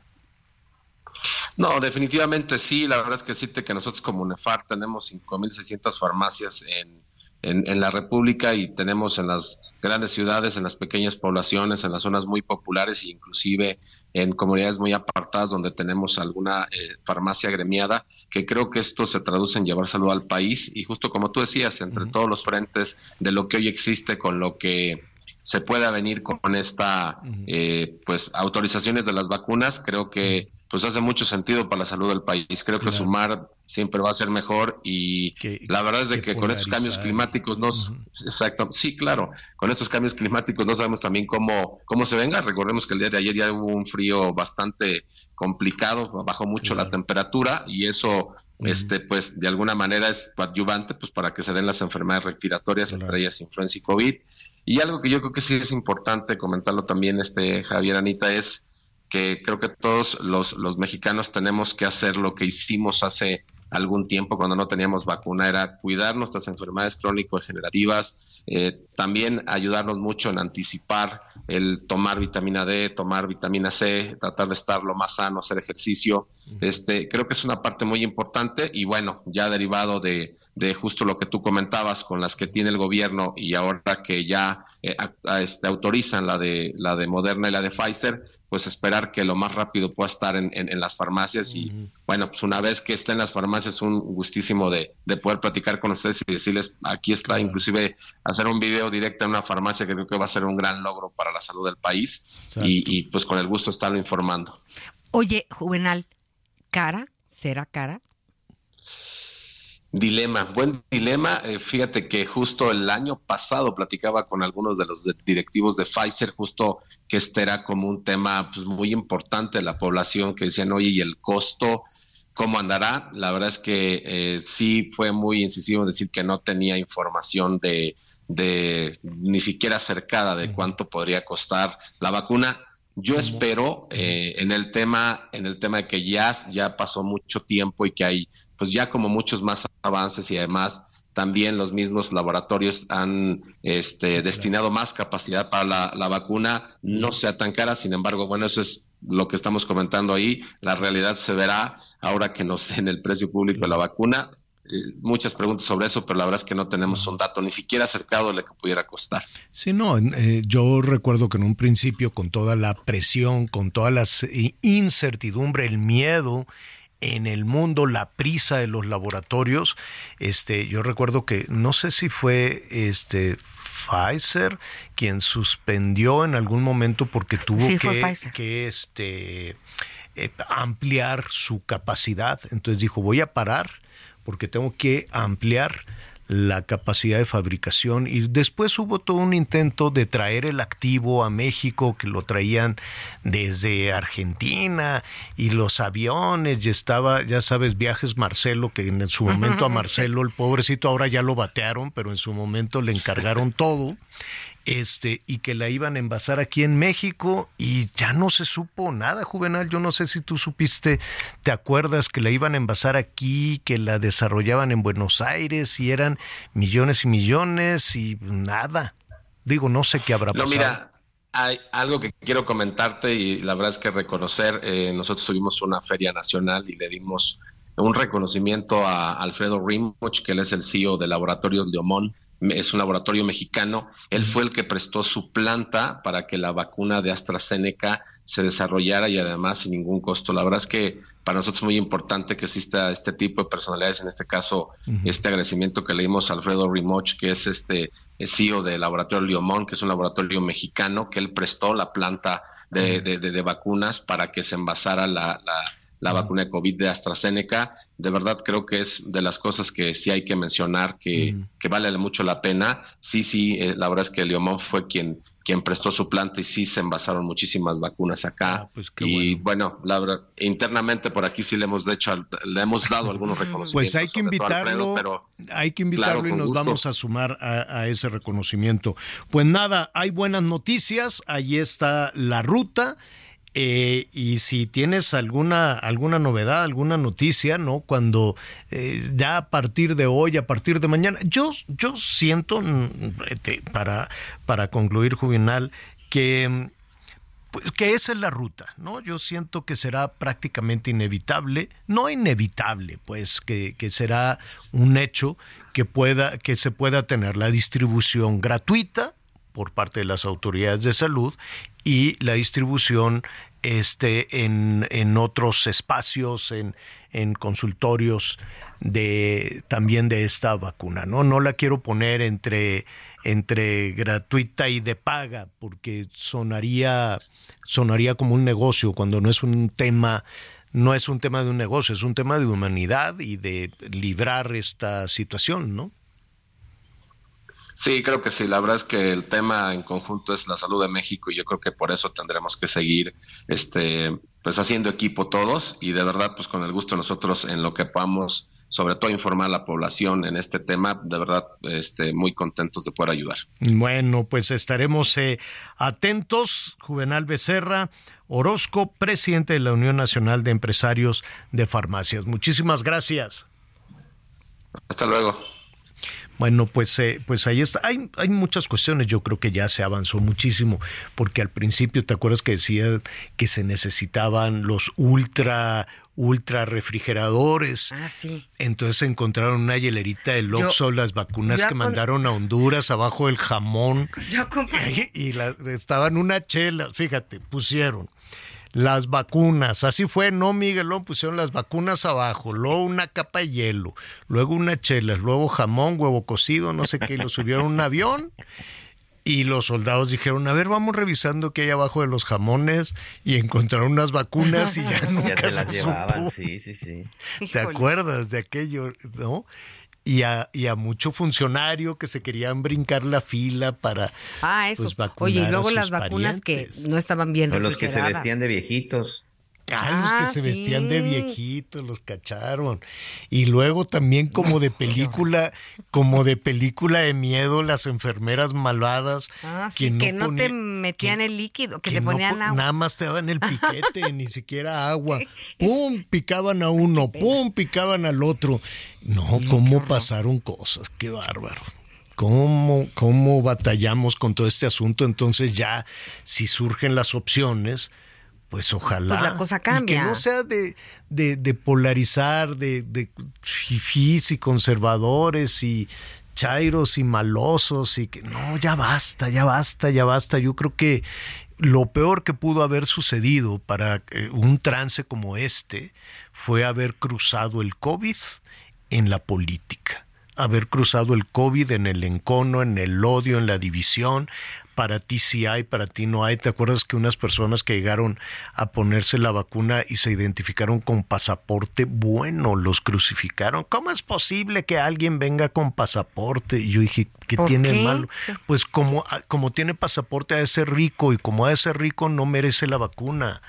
O: No, definitivamente sí. La verdad es que decirte que nosotros como UNEFAR tenemos 5.600 farmacias en, en, la República y tenemos en las grandes ciudades, en las pequeñas poblaciones, en las zonas muy populares e inclusive en comunidades muy apartadas donde tenemos alguna eh, farmacia gremiada, que creo que esto se traduce en llevar salud al país y justo como tú decías, entre todos los frentes de lo que hoy existe con lo que se pueda venir con esta eh, pues autorizaciones de las vacunas creo que pues hace mucho sentido para la salud del país. Creo que sumar siempre va a ser mejor y la verdad es de que, con estos cambios climáticos no exacto sí claro con estos cambios climáticos no sabemos también cómo cómo se venga. Recordemos que el día de ayer ya hubo un frío bastante complicado bajó mucho la temperatura y eso este pues de alguna manera es coadyuvante pues para que se den las enfermedades respiratorias entre ellas influenza y covid y algo que yo creo que sí es importante comentarlo también, este Javier Anita, es que creo que todos los, los mexicanos tenemos que hacer lo que hicimos hace algún tiempo cuando no teníamos vacuna, era cuidar nuestras enfermedades crónico-degenerativas, eh, también ayudarnos mucho en anticipar el tomar vitamina D, tomar vitamina C, tratar de estar lo más sano, hacer ejercicio. Este, creo que es una parte muy importante y bueno, ya derivado de, de justo lo que tú comentabas con las que tiene el gobierno y ahora que ya eh, este, autorizan la de la de Moderna y la de Pfizer, pues esperar que lo más rápido pueda estar en, en, las farmacias y bueno, pues una vez que esté en las farmacias un gustísimo de, de, poder platicar con ustedes y decirles, aquí está, inclusive hacer un video directo en una farmacia que creo que va a ser un gran logro para la salud del país y, y, pues con el gusto estarlo informando.
J: Oye, Juvenal, ¿cara? ¿Será cara?
O: Dilema, buen dilema. Eh, fíjate que justo el año pasado platicaba con algunos de los directivos de Pfizer, justo que este era como un tema pues, muy importante de la población, que decían, oye, ¿y el costo cómo andará? La verdad es que eh, sí fue muy incisivo en decir que no tenía información de, de ni siquiera acercada de cuánto podría costar la vacuna. Yo espero eh, en el tema, en el tema de que ya, ya pasó mucho tiempo y que hay, pues ya como muchos más avances y además también los mismos laboratorios han este, destinado más capacidad para la, la, vacuna, no sea tan cara, sin embargo, bueno, eso es lo que estamos comentando ahí, la realidad se verá ahora que nos den el precio público de la vacuna, muchas preguntas sobre eso, pero la verdad es que no tenemos un dato ni siquiera acercado de lo que pudiera costar.
B: Sí, no, eh, yo recuerdo que en un principio con toda la presión, con toda la incertidumbre, el miedo en el mundo, la prisa de los laboratorios, este, yo recuerdo que no sé si fue este Pfizer quien suspendió en algún momento porque tuvo que, que este eh, ampliar su capacidad, entonces dijo voy a parar porque tengo que ampliar la capacidad de fabricación. Y después hubo todo un intento de traer el activo a México que lo traían desde Argentina y los aviones y estaba ya sabes viajes Marcelo que en su momento a Marcelo el pobrecito ahora ya lo batearon pero en su momento le encargaron todo este, y que la iban a envasar aquí en México y ya no se supo nada, Juvenal. Yo no sé si tú supiste, te acuerdas que la iban a envasar aquí, que la desarrollaban en Buenos Aires y eran millones y millones y nada. Digo, no sé qué habrá pasado.
O: No, mira, hay algo que quiero comentarte y la verdad es que reconocer, eh, nosotros tuvimos una feria nacional y le dimos un reconocimiento a Alfredo Rimmoch, que él es el CEO de Laboratorios Leomón, es un laboratorio mexicano. Él fue el que prestó su planta para que la vacuna de AstraZeneca se desarrollara y además sin ningún costo. La verdad es que para nosotros es muy importante que exista este tipo de personalidades, en este caso, este agradecimiento que leímos a Alfredo Rimoch, que es este CEO del laboratorio Liomón, que es un laboratorio mexicano, que él prestó la planta de, de, vacunas para que se envasara la la vacuna de COVID de AstraZeneca. De verdad creo que es de las cosas que sí hay que mencionar, que, que vale mucho la pena. Sí, sí, eh, la verdad es que Leomón fue quien quien prestó su planta y sí se envasaron muchísimas vacunas acá. Ah, pues y bueno. la verdad, internamente por aquí sí le hemos hecho, le hemos dado algunos reconocimientos.
B: Pues hay que invitarlo, hay que invitarlo y nos vamos a sumar a, a, ese reconocimiento. Pues nada, hay buenas noticias, ahí está la ruta. Eh, y si tienes alguna, alguna novedad, alguna noticia, ¿no? Cuando eh, ya a partir de hoy, a partir de mañana, yo, yo siento, mm, este, para, para concluir, Juvenal, que, pues, que esa es la ruta, ¿no? Yo siento que será prácticamente inevitable, no inevitable, pues que, que será un hecho que, pueda, que se pueda tener la distribución gratuita por parte de las autoridades de salud y la distribución este, en, en otros espacios, en, en consultorios de también de esta vacuna. No, no la quiero poner entre, entre gratuita y de paga, porque sonaría, sonaría como un negocio cuando no es un tema no es un tema de un negocio, es un tema de humanidad y de librar esta situación, ¿no?
O: Sí, creo que sí. La verdad es que el tema en conjunto es la salud de México y yo creo que por eso tendremos que seguir este, pues haciendo equipo todos y de verdad pues con el gusto nosotros en lo que podamos sobre todo informar a la población en este tema, de verdad este, muy contentos de poder ayudar.
B: Bueno, pues estaremos eh, atentos. Juvenal Becerra, Orozco, presidente de la Unión Nacional de Empresarios de Farmacias. Muchísimas gracias.
O: Hasta luego.
B: Bueno, pues, eh, pues ahí está. Hay, hay muchas cuestiones. Yo creo que ya se avanzó muchísimo, porque al principio, ¿te acuerdas que decía que se necesitaban los ultra ultra refrigeradores.
J: Ah, sí.
B: Entonces encontraron una hielerita de Oxxo, las vacunas que mandaron a Honduras abajo del jamón.
J: Yo compré.
B: Y, estaban una chela, fíjate, pusieron las vacunas. Así fue, no, Miguelón, pusieron las vacunas abajo, luego una capa de hielo, luego una chela, luego jamón, huevo cocido, no sé qué, y lo subieron a un avión. Y los soldados dijeron, a ver, vamos revisando qué hay abajo de los jamones y encontraron unas vacunas y ya nunca se, las llevaban,
E: sí, sí, sí.
B: ¿Te acuerdas de aquello, no? Y a, y a mucho funcionario que se querían brincar la fila para
J: ah, eso. Pues, Oye, y luego las vacunas que no estaban bien
E: o los que se vestían de viejitos.
B: Ah, los que ah, se vestían de viejitos, los cacharon. Y luego también como de película, como de película de miedo, las enfermeras malvadas.
J: Ah, que, no, te metían el líquido, que, te ponían agua.
B: Nada más te daban el piquete, ni siquiera agua. ¡Pum! Picaban a uno, ¡pum! Picaban al otro. No, cómo pasaron cosas, qué bárbaro. ¿Cómo, ¿Cómo batallamos con todo este asunto? Entonces ya, si surgen las opciones, pues ojalá.
J: Pues la cosa cambia.
B: que no sea de, de, polarizar, de, de fifís y conservadores y chairos y malosos y que no, ya basta, ya basta, ya basta. Yo creo que lo peor que pudo haber sucedido para eh, un trance como este fue haber cruzado el COVID en la política haber cruzado el COVID en el encono, en el odio, en la división. Para ti sí hay, para ti no hay. ¿Te acuerdas que unas personas que llegaron a ponerse la vacuna y se identificaron con pasaporte, bueno, los crucificaron? ¿Cómo es posible que alguien venga con pasaporte? Y yo dije, ¿qué tiene malo? Pues como, como tiene pasaporte ha de ser rico y como ha de ser rico no merece la vacuna.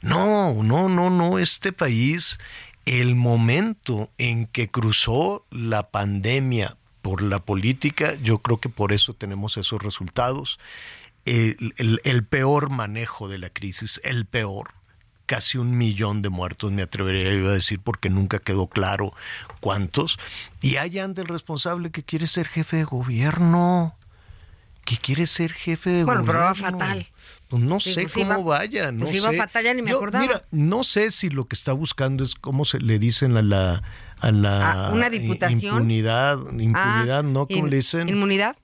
B: No, no, no, no, este país el momento en que cruzó la pandemia por la política, yo creo que por eso tenemos esos resultados. El, peor manejo de la crisis, el peor, casi un millón de muertos, me atrevería a decir, porque nunca quedó claro cuántos. Y hay anda el responsable que quiere ser jefe de gobierno, que quiere ser jefe de gobierno.
J: Bueno, pero va fatal.
B: Pues no sé pues cómo vaya, no
J: pues iba
B: sé.
J: fatal, ya ni me acordaba.
B: Mira, no sé si lo que está buscando es cómo se le dicen a la a la
J: Ah, una diputación.
B: impunidad, impunidad,
J: Ah,
B: ¿no? ¿Cómo
J: in-
B: le dicen?
J: ¿Inmunidad?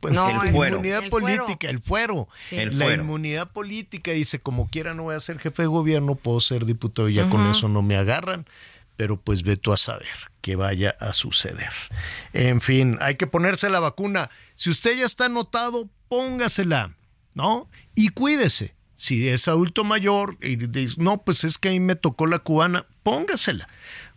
B: Pues,
J: No, el fuero.
B: inmunidad
J: El fuero.
B: política, el fuero.
J: Sí. El
B: la
J: fuero.
B: inmunidad política dice, como quiera no voy a ser jefe de gobierno, puedo ser diputado y ya con eso no me agarran. Pero pues ve tú a saber qué vaya a suceder. En fin, hay que ponerse la vacuna. Si usted ya está anotado, póngasela, ¿no? Y cuídese. Si es adulto mayor y dice, no, pues es que a mí me tocó la cubana, póngasela.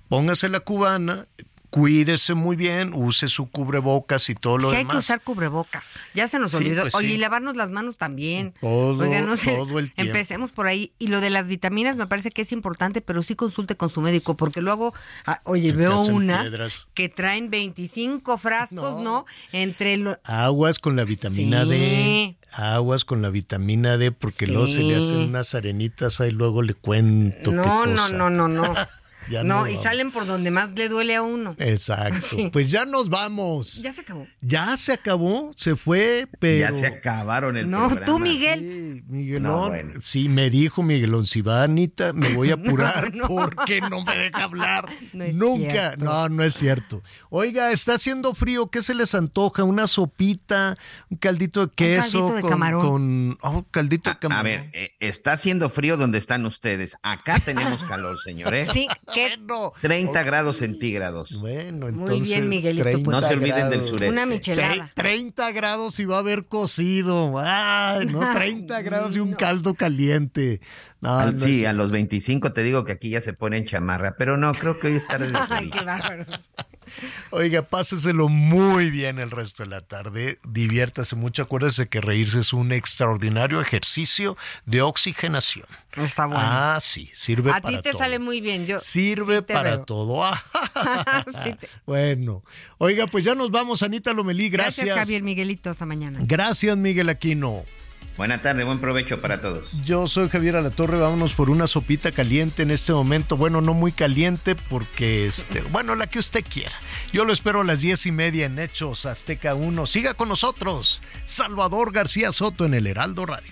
B: Póngase la cubana, cuídese muy bien, use su cubrebocas y todo lo
J: Sí hay que
B: demás.
J: usar cubrebocas. Ya se nos
B: Sí,
J: olvidó.
B: pues
J: Oye,
B: sí.
J: y lavarnos las manos también.
B: Todo,
J: Oiga, no sé,
B: todo el tiempo.
J: empecemos por ahí. Y lo de las vitaminas me parece que es importante, pero sí consulte con su médico, porque luego, ah, oye, veo unas
B: piedras.
J: que traen 25 frascos, ¿no? Entre los...
B: Aguas con la vitamina. D. Aguas con la vitamina D, porque luego se le hacen unas arenitas ahí, luego le cuento. qué
J: No, no,
B: cosa.
J: no, no, no.
B: Ya
J: no,
B: no
J: y
B: vamos.
J: salen por donde más le duele a uno.
B: Exacto.
J: Sí.
B: Pues ya nos vamos.
J: Ya se acabó.
B: Ya se acabó, se fue, pero.
E: Ya se acabaron el
J: No,
E: programa.
J: tú, Miguel.
B: Sí, Miguelón.
E: No, bueno.
B: Sí, me dijo Miguelón, si va Anita, me voy a apurar porque no me deja hablar.
J: No es
B: Nunca.
J: cierto.
B: No, no es cierto. Oiga, está haciendo frío, ¿qué se les antoja? ¿Una sopita? ¿Un caldito de queso?
J: caldito de
B: con,
J: camarón.
B: con- oh, caldito de
E: A
B: camarón.
E: ver, eh, está haciendo frío donde están ustedes. Acá tenemos calor, señores.
J: Sí, qué
E: 30 grados centígrados.
B: Bueno,
J: Muy
B: entonces.
J: bien, Miguelito,
B: 30
J: pues.
E: No se olviden del sureste.
J: Una michelada.
B: Tre- 30 grados y va a haber cocido. Ay, no, 30 grados y un caldo caliente. No,
E: Al-
B: no
E: sí,
B: es-
E: a los 25 te digo que aquí ya se ponen chamarra, pero no, creo que hoy es tarde de
J: Ay, qué bárbaro.
B: Oiga, páseselo muy bien el resto de la tarde. Diviértase mucho. Acuérdese que reírse es un extraordinario ejercicio de oxigenación.
J: Está bueno.
B: Ah, sí, sirve
J: a
B: para
J: ti te
B: todo.
J: sale muy bien. Yo
B: Sirve
J: sí
B: para
J: veo.
B: todo.
J: Sí te-
B: Bueno, oiga, pues ya nos vamos, Anita Lomelí. Gracias.
J: Gracias, Javier Miguelito. Hasta mañana.
B: Gracias, Miguel Aquino.
E: Buena tarde, buen provecho para todos.
B: Yo soy Javier Alatorre, vámonos por una sopita caliente en este momento. Bueno, no muy caliente porque, este, bueno, la que usted quiera. Yo lo espero a las diez y media en Hechos Azteca 1. Siga con nosotros, Salvador García Soto en el Heraldo Radio.